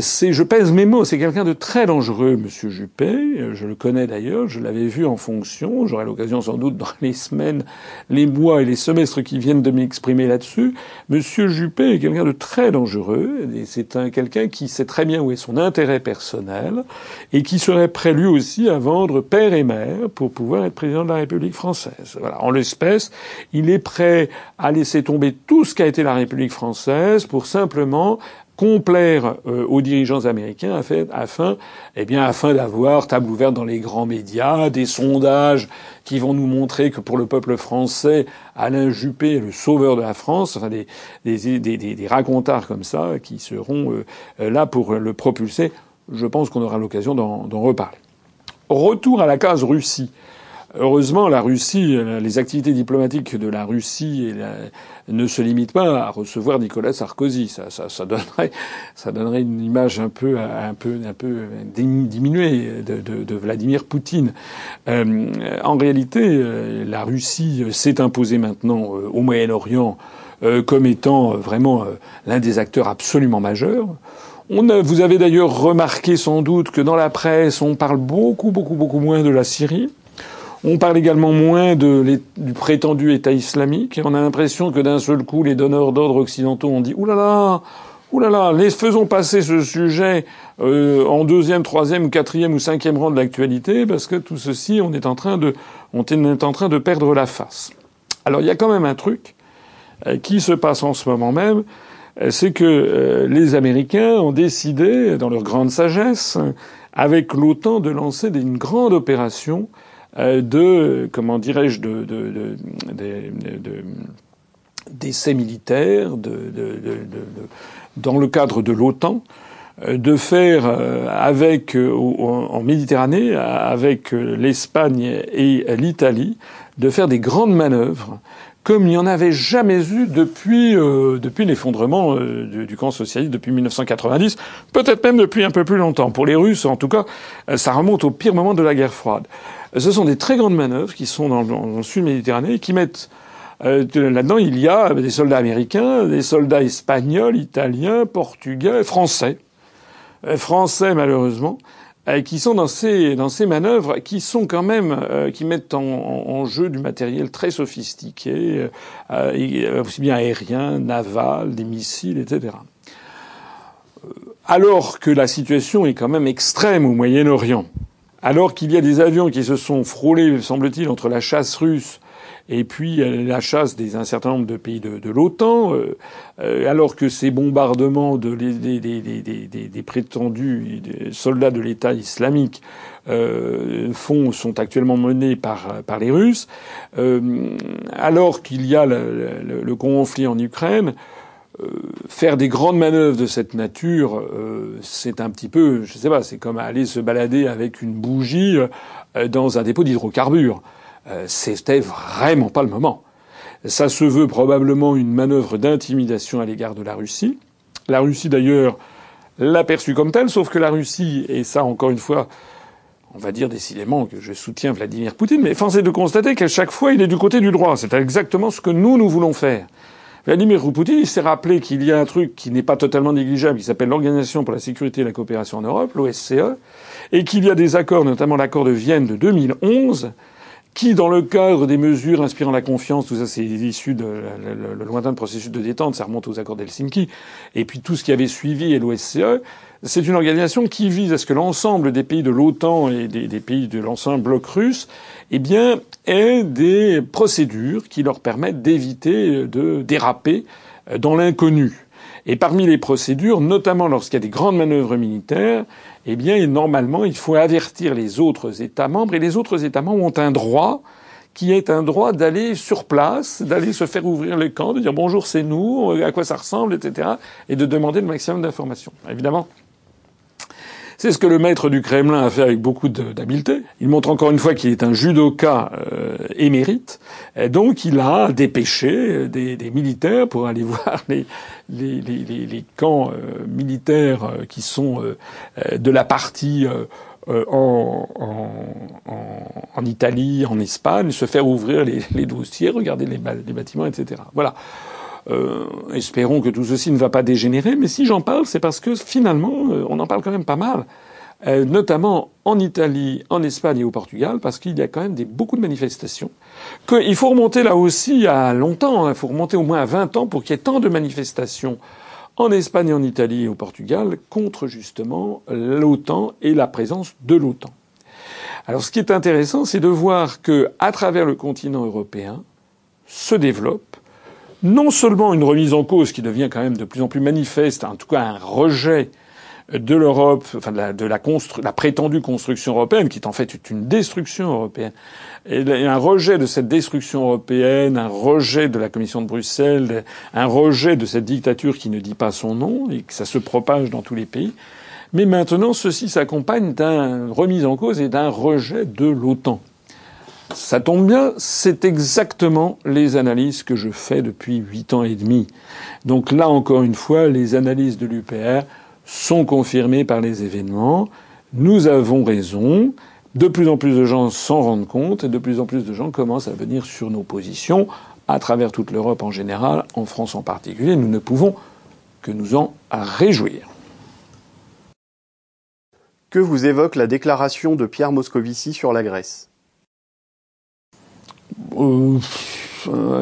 c'est, je pèse mes mots, c'est quelqu'un de très dangereux, Monsieur Juppé. Je le connais d'ailleurs, je l'avais vu en fonction. J'aurai l'occasion sans doute dans les semaines, les mois et les semestres qui viennent de m'exprimer là-dessus. Monsieur Juppé est quelqu'un de très dangereux. Et c'est un quelqu'un qui sait très bien où est son intérêt personnel et qui serait prêt lui aussi à vendre père et mère pour pouvoir être président de la République française. Voilà. En l'espèce, il est prêt à laisser tomber tout ce qu'a été la République française pour simplement complaire euh, aux dirigeants américains afin, eh bien, afin d'avoir table ouverte dans les grands médias, des sondages qui vont nous montrer que pour le peuple français, Alain Juppé est le sauveur de la France, enfin des, des, des, des racontards comme ça qui seront euh, là pour le propulser. Je pense qu'on aura l'occasion d'en reparler. Retour à la case Russie. Heureusement, la Russie, les activités diplomatiques de la Russie ne se limitent pas à recevoir Nicolas Sarkozy. Ça, ça, ça, donnerait, ça donnerait une image un peu, un peu, un peu diminuée de, de, de Vladimir Poutine. Euh, en réalité, euh, la Russie s'est imposée maintenant euh, au Moyen-Orient comme étant vraiment l'un des acteurs absolument majeurs. On a, vous avez d'ailleurs remarqué sans doute que dans la presse, on parle beaucoup, beaucoup, beaucoup moins de la Syrie. On parle également moins du prétendu État islamique. On a l'impression que d'un seul coup, les donneurs d'ordre occidentaux ont dit Ouh là là, ouh les faisons passer ce sujet euh, en deuxième, troisième, quatrième ou cinquième rang de l'actualité, parce que tout ceci, on est en train de, on est en train de perdre la face. Alors il y a quand même un truc euh, qui se passe en ce moment même, euh, c'est que les Américains ont décidé, dans leur grande sagesse, avec l'OTAN, de lancer une grande opération de, comment dirais-je, de, de, de, d'essais militaires, dans le cadre de l'OTAN, euh, de faire euh, avec en Méditerranée, avec l'Espagne et l'Italie, de faire des grandes manœuvres comme il n'y en avait jamais eu depuis depuis l'effondrement du, du, camp socialiste depuis 1990, peut-être même depuis un peu plus longtemps. Pour les Russes, en tout cas, ça remonte au pire moment de la guerre froide. Ce sont des très grandes manœuvres qui sont dans, le sud Méditerranée qui mettent euh, là-dedans il y a des soldats américains, des soldats espagnols, italiens, portugais, français, euh, français malheureusement, euh, qui sont dans ces dans ces manœuvres qui sont quand même qui mettent en, en, jeu du matériel très sophistiqué, aussi bien aérien, naval, des missiles, etc. Alors que la situation est quand même extrême au Moyen-Orient alors qu'il y a des avions qui se sont frôlés, semble-t-il, entre la chasse russe et puis euh, la chasse d'un certain nombre de pays de, l'OTAN, euh, euh, alors que ces bombardements de, des, des, des, des, prétendus soldats de l'État islamique sont actuellement menés par, les Russes, alors qu'il y a le, conflit en Ukraine, faire des grandes manœuvres de cette nature, euh, c'est un petit peu, je sais pas, c'est comme aller se balader avec une bougie euh, dans un dépôt d'hydrocarbures. C'était vraiment pas le moment. Ça se veut probablement une manœuvre d'intimidation à l'égard de la Russie. La Russie d'ailleurs l'a perçue comme telle, sauf que la Russie, et ça encore une fois, on va dire décidément que je soutiens Vladimir Poutine, mais force est de constater qu'à chaque fois il est du côté du droit. C'est exactement ce que nous, nous voulons faire. Vladimir Poutine s'est rappelé qu'il y a un truc qui n'est pas totalement négligeable, qui s'appelle l'Organisation pour la sécurité et la coopération en Europe, l'OSCE, et qu'il y a des accords, notamment l'accord de Vienne de 2011, qui, dans le cadre des mesures inspirant la confiance, tout ça c'est issu de le, lointain processus de détente, ça remonte aux accords d'Helsinki, et puis tout ce qui avait suivi et l'OSCE, c'est une organisation qui vise à ce que l'ensemble des pays de l'OTAN et des, pays de l'ancien bloc russe eh bien, aient des procédures qui leur permettent d'éviter de déraper dans l'inconnu. Et parmi les procédures, notamment lorsqu'il y a des grandes manœuvres militaires, eh bien, normalement, il faut avertir les autres États membres, et les autres États membres ont un droit qui est un droit d'aller sur place, d'aller se faire ouvrir le camp, de dire bonjour, c'est nous, à quoi ça ressemble, etc., et de demander le maximum d'informations. Évidemment, c'est ce que le maître du Kremlin a fait avec beaucoup d'habileté. Il montre encore une fois qu'il est un judoka euh, émérite. Donc il a dépêché des, des militaires pour aller *laughs* voir les, les, les, les camps euh, militaires euh, qui sont euh, de la partie en, en, en, Italie, en Espagne, se faire ouvrir les, les dossiers, regarder les, les bâtiments, etc. Voilà. Euh, espérons que tout ceci ne va pas dégénérer. Mais si j'en parle, c'est parce que finalement, euh, on en parle quand même pas mal. Euh, notamment en Italie, en Espagne et au Portugal, parce qu'il y a quand même des, beaucoup de manifestations. il faut remonter là aussi à longtemps, hein. il faut remonter au moins à 20 ans pour qu'il y ait tant de manifestations en Espagne, en Italie et au Portugal contre justement l'OTAN et la présence de l'OTAN. Alors ce qui est intéressant, c'est de voir que à travers le continent européen se développe non seulement une remise en cause qui devient quand même de plus en plus manifeste, en tout cas un rejet de l'Europe, enfin de, la, prétendue construction européenne, qui est en fait une destruction européenne, et un rejet de cette destruction européenne, un rejet de la Commission de Bruxelles, un rejet de cette dictature qui ne dit pas son nom et que ça se propage dans tous les pays. Mais maintenant, ceci s'accompagne d'une remise en cause et d'un rejet de l'OTAN. Ça tombe bien, c'est exactement les analyses que je fais depuis huit ans et demi. Donc là, encore une fois, les analyses de l'UPR sont confirmées par les événements. Nous avons raison. De plus en plus de gens s'en rendent compte et de plus en plus de gens commencent à venir sur nos positions à travers toute l'Europe en général, en France en particulier. Nous ne pouvons que nous en réjouir. Que vous évoque la déclaration de Pierre Moscovici sur la Grèce?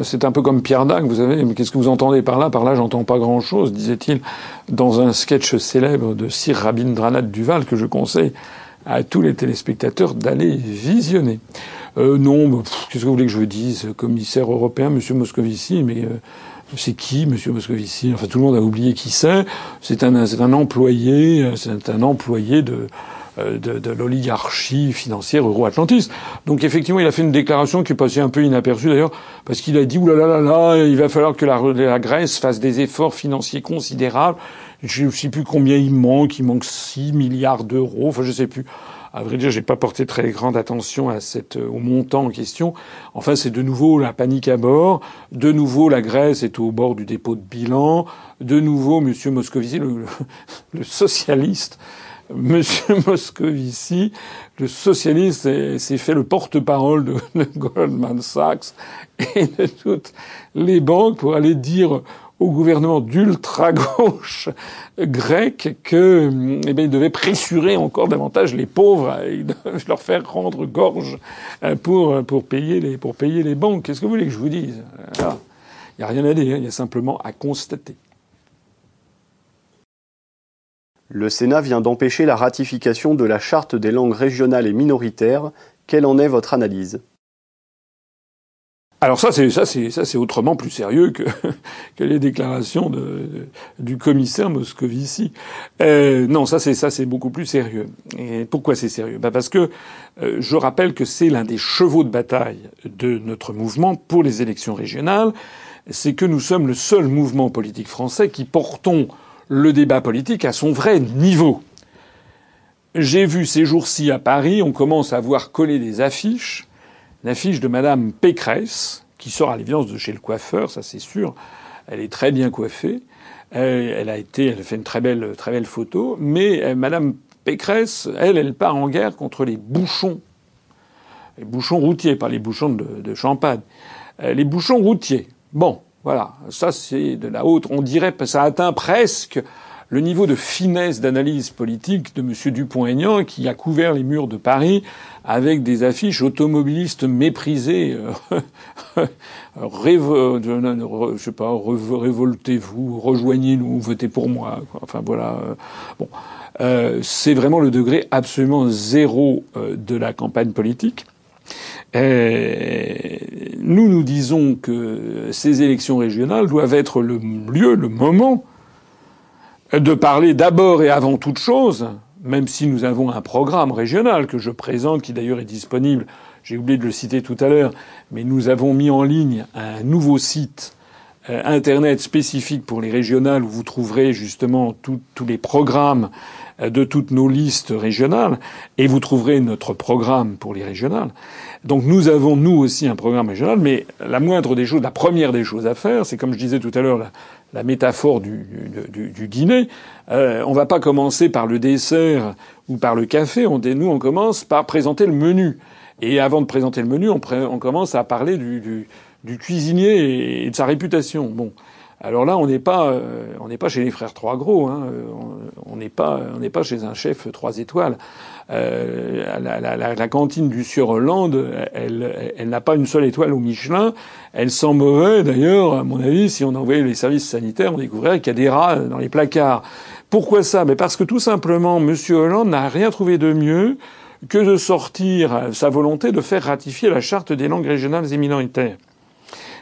C'est un peu comme Pierre Dac, vous savez, mais qu'est-ce que vous entendez par là? Par là, j'entends pas grand-chose, disait-il dans un sketch célèbre de Sir Rabindranath Duval que je conseille à tous les téléspectateurs d'aller visionner. Euh, non, bah, qu'est-ce que vous voulez que je dise? Commissaire européen, Monsieur Moscovici, mais euh, c'est qui, Monsieur Moscovici? Enfin, tout le monde a oublié qui c'est. C'est un, c'est un employé, c'est un employé de euh, de, de l'oligarchie financière euro-atlantiste. Donc effectivement, il a fait une déclaration qui est passée un peu inaperçue d'ailleurs, parce qu'il a dit oulala là là là, il va falloir que la, la Grèce fasse des efforts financiers considérables. Je ne sais plus combien il manque, il manque 6 milliards d'euros, enfin je sais plus. À vrai dire, j'ai pas porté très grande attention à cette, au montant en question. Enfin, c'est de nouveau la panique à bord. De nouveau, la Grèce est au bord du dépôt de bilan. De nouveau, Monsieur Moscovici, le, le socialiste, *laughs* Monsieur Moscovici, le socialiste, s'est fait le porte-parole de, Goldman Sachs et de toutes les banques pour aller dire au gouvernement d'ultra-gauche grec que, eh il devait pressurer encore davantage les pauvres et leur faire rendre gorge pour, pour, payer, les, pour payer les banques. Qu'est-ce que vous voulez que je vous dise? Il n'y a rien à dire, il y a simplement à constater. Le Sénat vient d'empêcher la ratification de la Charte des langues régionales et minoritaires. Quelle en est votre analyse? Alors ça, c'est autrement plus sérieux que, *laughs* les déclarations du commissaire Moscovici. Euh, non, ça, c'est ça, c'est beaucoup plus sérieux. Et pourquoi c'est sérieux? Bah parce que euh, je rappelle que c'est l'un des chevaux de bataille de notre mouvement pour les élections régionales. C'est que nous sommes le seul mouvement politique français qui portons le débat politique à son vrai niveau. J'ai vu ces jours-ci à Paris, on commence à voir coller des affiches. L'affiche de Madame Pécresse, qui sort à l'évidence de chez le coiffeur, ça c'est sûr. Elle est très bien coiffée. Elle, a été, elle fait une très belle, très belle photo. Mais euh, Madame Pécresse, elle, elle part en guerre contre les bouchons. Les bouchons routiers, pas les bouchons de, de champagne. Euh, les bouchons routiers. Bon. Voilà, ça c'est de la haute. On dirait que ça atteint presque le niveau de finesse d'analyse politique de M. Dupont-Aignan qui a couvert les murs de Paris avec des affiches automobilistes méprisées. *laughs* je sais pas, révoltez-vous, rejoignez-nous, votez pour moi. Enfin voilà. Bon, euh, c'est vraiment le degré absolument zéro euh, de la campagne politique. Et nous, nous disons que ces élections régionales doivent être le lieu, le moment de parler d'abord et avant toute chose, même si nous avons un programme régional que je présente, qui d'ailleurs est disponible, j'ai oublié de le citer tout à l'heure, mais nous avons mis en ligne un nouveau site euh, internet spécifique pour les régionales où vous trouverez justement tous les programmes euh, de toutes nos listes régionales et vous trouverez notre programme pour les régionales. Donc nous avons nous aussi un programme régional, mais la moindre des choses, la première des choses à faire, c'est comme je disais tout à l'heure la, la, métaphore du, du, du dîner. Euh, on va pas commencer par le dessert ou par le café. On, nous on commence par présenter le menu. Et avant de présenter le menu, on, on commence à parler du, du, du cuisinier et de sa réputation. Bon, Alors là, on n'est pas, euh, on n'est pas chez les frères Trois Gros. Hein. On n'est pas, on n'est pas chez un chef trois étoiles. Euh, la, la, la, cantine du Sieur Hollande, elle, elle, n'a pas une seule étoile au Michelin. Elle sent mauvais. D'ailleurs, à mon avis, si on envoyait les services sanitaires, on découvrirait qu'il y a des rats dans les placards. Pourquoi ça? Mais parce que tout simplement, Monsieur Hollande n'a rien trouvé de mieux que de sortir sa volonté de faire ratifier la charte des langues régionales et minoritaires.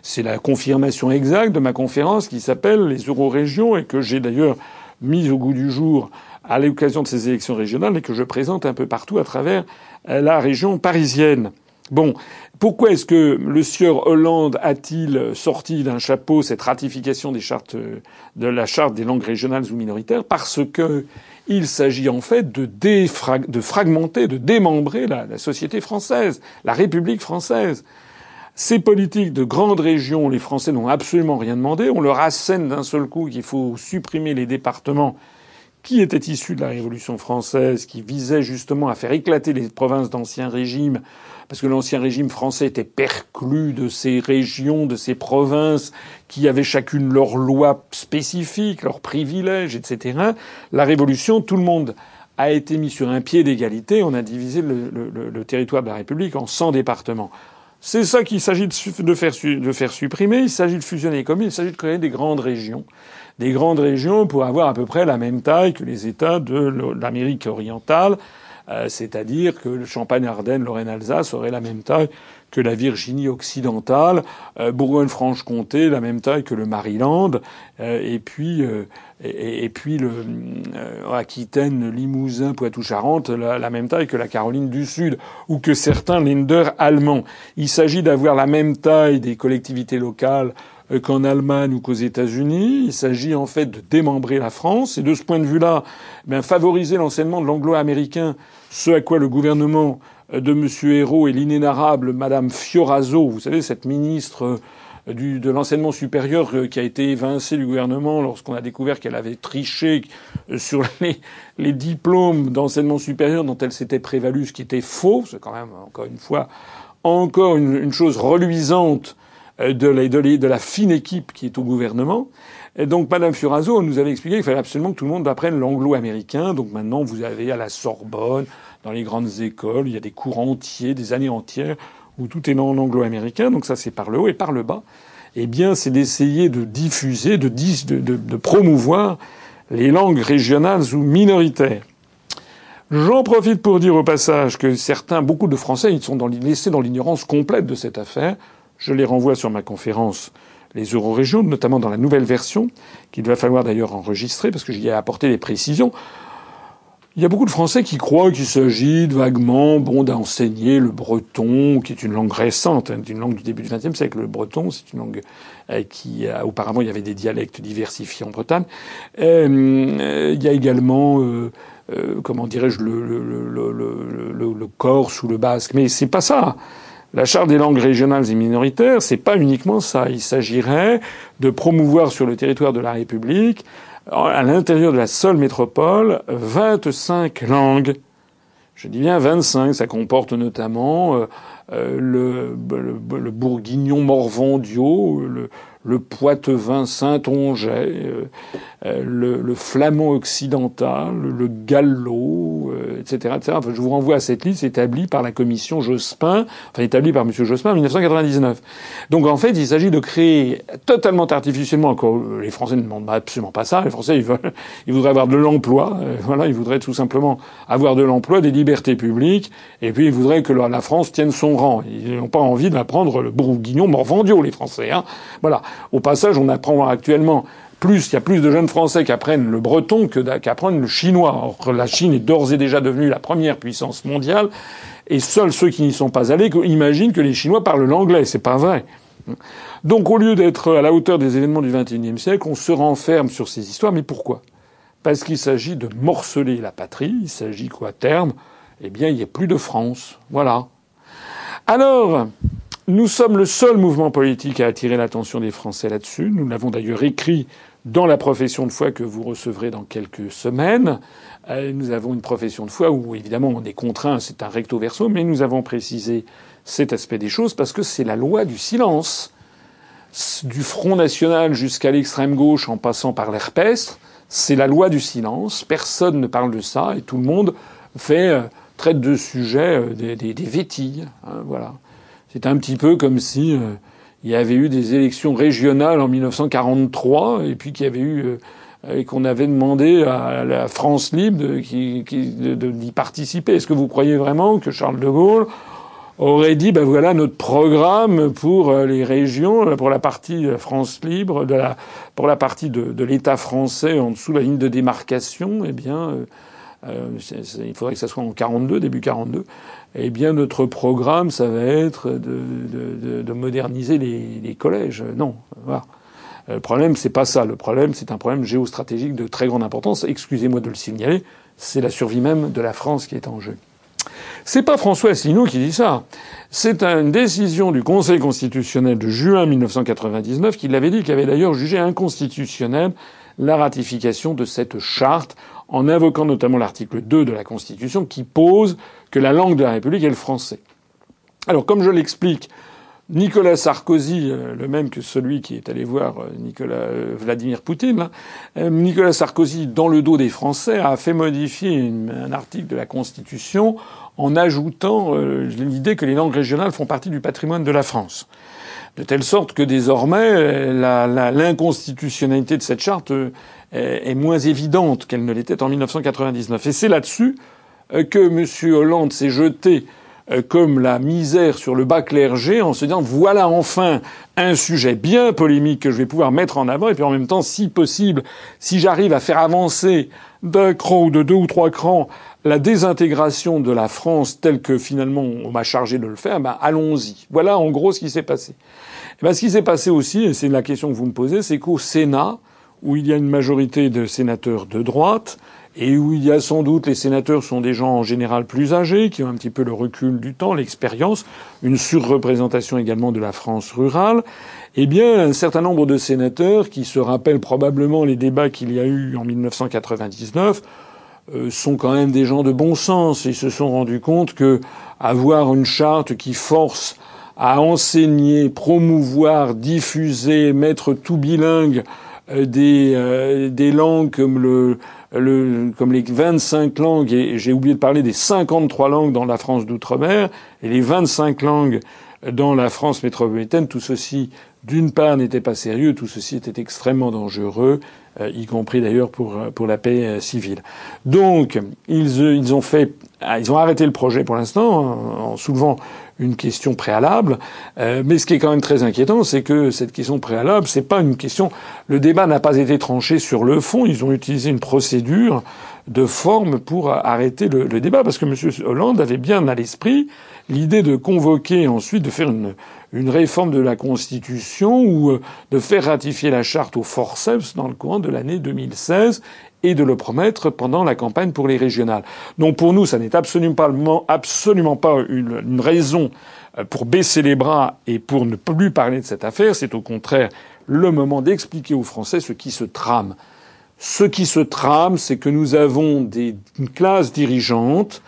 C'est la confirmation exacte de ma conférence qui s'appelle les eurorégions et que j'ai d'ailleurs mise au goût du jour à l'occasion de ces élections régionales et que je présente un peu partout à travers la région parisienne. Bon, pourquoi est-ce que le sieur Hollande a-t-il sorti d'un chapeau cette ratification des chartes de la charte des langues régionales ou minoritaires? Parce que il s'agit en fait de, de fragmenter, de démembrer la société française, la République française. Ces politiques de grandes régions, les Français n'ont absolument rien demandé. On leur assène d'un seul coup qu'il faut supprimer les départements qui étaient issus de la Révolution française, qui visaient justement à faire éclater les provinces d'ancien régime, parce que l'ancien régime français était perclus de ces régions, de ces provinces qui avaient chacune leurs lois spécifiques, leurs privilèges, etc. La Révolution, tout le monde a été mis sur un pied d'égalité. On a divisé le, le, le territoire de la République en 100 départements. C'est ça qu'il s'agit de faire, supprimer. Il s'agit de fusionner les communes. Il s'agit de créer des grandes régions. Des grandes régions pour avoir à peu près la même taille que les États de l'Amérique orientale. Euh, c'est-à-dire que le Champagne-Ardenne, Lorraine-Alsace aurait la même taille que la Virginie occidentale, euh, Bourgogne-Franche-Comté la même taille que le Maryland, euh, et puis et, puis le Aquitaine, Limousin, Poitou-Charentes la, la, même taille que la Caroline du Sud ou que certains Länder allemands. Il s'agit d'avoir la même taille des collectivités locales qu'en Allemagne ou qu'aux États-Unis. Il s'agit en fait de démembrer la France et de ce point de vue-là, ben, favoriser l'enseignement de l'anglo-américain, ce à quoi le gouvernement de M. Hérault et l'inénarrable Madame Fioraso, vous savez, cette ministre euh, du, de l'enseignement supérieur euh, qui a été évincée du gouvernement lorsqu'on a découvert qu'elle avait triché euh, sur *laughs* les, les diplômes d'enseignement supérieur dont elle s'était prévalue, ce qui était faux. C'est quand même, encore une fois, encore une, chose reluisante de la, de, la, fine équipe qui est au gouvernement. Et donc, Madame Fioraso nous avait expliqué qu'il fallait absolument que tout le monde apprenne l'anglo-américain. Donc maintenant, vous avez à la Sorbonne, dans les grandes écoles, il y a des cours entiers, des années entières où tout est en anglo-américain. Donc ça, c'est par le haut et par le bas. Eh bien, c'est d'essayer de diffuser, de, promouvoir les langues régionales ou minoritaires. J'en profite pour dire au passage que certains, beaucoup de Français, ils sont laissés dans l'ignorance complète de cette affaire. Je les renvoie sur ma conférence les eurorégions, notamment dans la nouvelle version, qu'il va falloir d'ailleurs enregistrer parce que j'y ai apporté des précisions. Il y a beaucoup de Français qui croient qu'il s'agit vaguement bon d'enseigner le breton, qui est une langue récente, hein, une langue du début du XXe siècle. Le breton, c'est une langue euh, qui auparavant il y avait des dialectes diversifiés en Bretagne. Euh, il y a également euh, comment dirais-je le, le, le, le, corse ou le basque, mais c'est pas ça. La charte des langues régionales et minoritaires, c'est pas uniquement ça. Il s'agirait de promouvoir sur le territoire de la République à l'intérieur de la seule métropole 25 langues. Je dis bien 25, ça comporte notamment euh, euh, le, bourguignon morvandio, le, le poitevin saint-ongeais, euh, euh, le, le, flamand occidental, le gallo, etc., euh, etc. Enfin, je vous renvoie à cette liste établie par la commission Jospin, enfin établie par M. Jospin en 1999. Donc en fait, il s'agit de créer totalement artificiellement, encore les Français ne demandent absolument pas ça, les Français ils, veulent, ils voudraient avoir de l'emploi, voilà, ils voudraient tout simplement avoir de l'emploi, des libertés publiques, et puis ils voudraient que la France tienne son rang. Ils n'ont pas envie d'apprendre le bourguignon morvandio, les Français. Hein. Voilà. Au passage, on apprend actuellement plus, il y a plus de jeunes Français qui apprennent le breton que qui apprennent le chinois. Or, la Chine est d'ores et déjà devenue la première puissance mondiale, et seuls ceux qui n'y sont pas allés imaginent que les Chinois parlent l'anglais. C'est pas vrai. Donc, au lieu d'être à la hauteur des événements du XXIe siècle, on se renferme sur ces histoires. Mais pourquoi? Parce qu'il s'agit de morceler la patrie. Il s'agit quoi, à terme Eh bien, il n'y a plus de France. Voilà. Alors, nous sommes le seul mouvement politique à attirer l'attention des Français là-dessus. Nous l'avons d'ailleurs écrit dans la profession de foi que vous recevrez dans quelques semaines. Euh, nous avons une profession de foi où, évidemment, on est contraint, c'est un recto verso, mais nous avons précisé cet aspect des choses parce que c'est la loi du silence. du Front National jusqu'à l'extrême gauche en passant par l'herpestre, c'est la loi du silence. Personne ne parle de ça et tout le monde fait euh, traite de sujets euh, des, des, des vétilles. Hein, voilà. C'est un petit peu comme si euh, il y avait eu des élections régionales en 1943 et puis qu'il y avait eu et qu'on avait demandé à la France libre d'y de, de, participer. Est-ce que vous croyez vraiment que Charles de Gaulle aurait dit ben voilà notre programme pour euh, les régions, pour la partie euh, France libre, de la, pour la partie de, de l'État français en dessous de la ligne de démarcation, eh bien, euh, il faudrait que ça soit en 42, début 42. Eh bien, notre programme, ça va être de, de, de moderniser les, les, collèges. Non, voilà. Le problème, c'est pas ça. Le problème, c'est un problème géostratégique de très grande importance. Excusez-moi de le signaler. C'est la survie même de la France qui est en jeu. C'est pas François Asselineau qui dit ça. C'est une décision du Conseil constitutionnel de juin 1999 qui l'avait dit, qui avait d'ailleurs jugé inconstitutionnel la ratification de cette charte en invoquant notamment l'article 2 de la Constitution qui pose que la langue de la République est le français. Alors, comme je l'explique, Nicolas Sarkozy, euh, le même que celui qui est allé voir euh, Nicolas euh, Vladimir Poutine, Nicolas Sarkozy, dans le dos des Français, a fait modifier un article de la Constitution en ajoutant l'idée que les langues régionales font partie du patrimoine de la France. De telle sorte que désormais, l'inconstitutionnalité de cette charte est moins évidente qu'elle ne l'était en 1999. Et c'est là-dessus que M. Hollande s'est jeté euh, comme la misère sur le bas clergé en se disant voilà enfin un sujet bien polémique que je vais pouvoir mettre en avant et puis en même temps si possible si j'arrive à faire avancer d'un cran ou de deux ou trois crans la désintégration de la France telle que finalement on m'a chargé de le faire, ben allons-y. Voilà en gros ce qui s'est passé. Et ben, ce qui s'est passé aussi, et c'est la question que vous me posez, c'est qu'au Sénat, où il y a une majorité de sénateurs de droite, et où il y a sans doute les sénateurs sont des gens en général plus âgés, qui ont un petit peu le recul du temps, l'expérience, une surreprésentation également de la France rurale, eh bien, un certain nombre de sénateurs qui se rappellent probablement les débats qu'il y a eu en 1999 euh, sont quand même des gens de bon sens. Ils se sont rendus compte que avoir une charte qui force à enseigner, promouvoir, diffuser, mettre tout bilingue des, euh, des langues comme le, le, comme les 25 langues, et j'ai oublié de parler des 53 langues dans la France d'outre-mer, et les 25 langues dans la France métropolitaine, tout ceci, d'une part, n'était pas sérieux, tout ceci était extrêmement dangereux, euh, y compris d'ailleurs pour, pour la paix euh, civile. Donc, ils, ils ont fait, ah, ils ont arrêté le projet pour l'instant, en soulevant une question préalable. Euh, mais ce qui est quand même très inquiétant, c'est que cette question préalable, c'est pas une question. Le débat n'a pas été tranché sur le fond. Ils ont utilisé une procédure de forme pour arrêter le, le débat, parce que M. Hollande avait bien à l'esprit l'idée de convoquer ensuite, de faire une, une réforme de la Constitution ou euh, de faire ratifier la charte au forceps dans le courant de l'année 2016 et de le promettre pendant la campagne pour les régionales. Donc pour nous, ça n'est absolument pas, absolument pas une, raison euh, pour baisser les bras et pour ne plus parler de cette affaire. C'est au contraire le moment d'expliquer aux Français ce qui se trame. Ce qui se trame, c'est que nous avons des, une classe dirigeante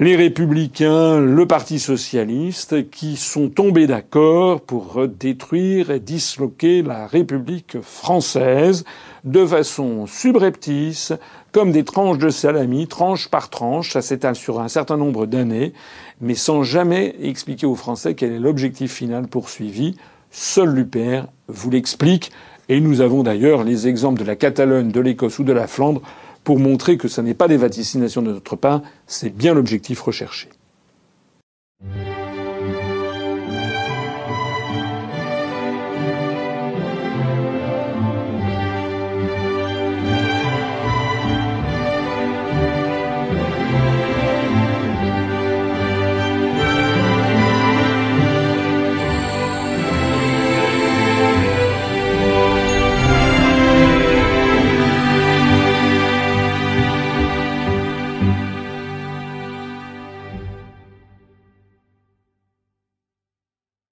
les républicains, le Parti socialiste, qui sont tombés d'accord pour détruire et disloquer la République française de façon subreptice, comme des tranches de salami, tranche par tranche, ça s'étale sur un certain nombre d'années, mais sans jamais expliquer aux Français quel est l'objectif final poursuivi. Seul l'UPR vous l'explique, et nous avons d'ailleurs les exemples de la Catalogne, de l'Écosse ou de la Flandre pour montrer que ce n'est pas des vaticinations de notre part, c'est bien l'objectif recherché.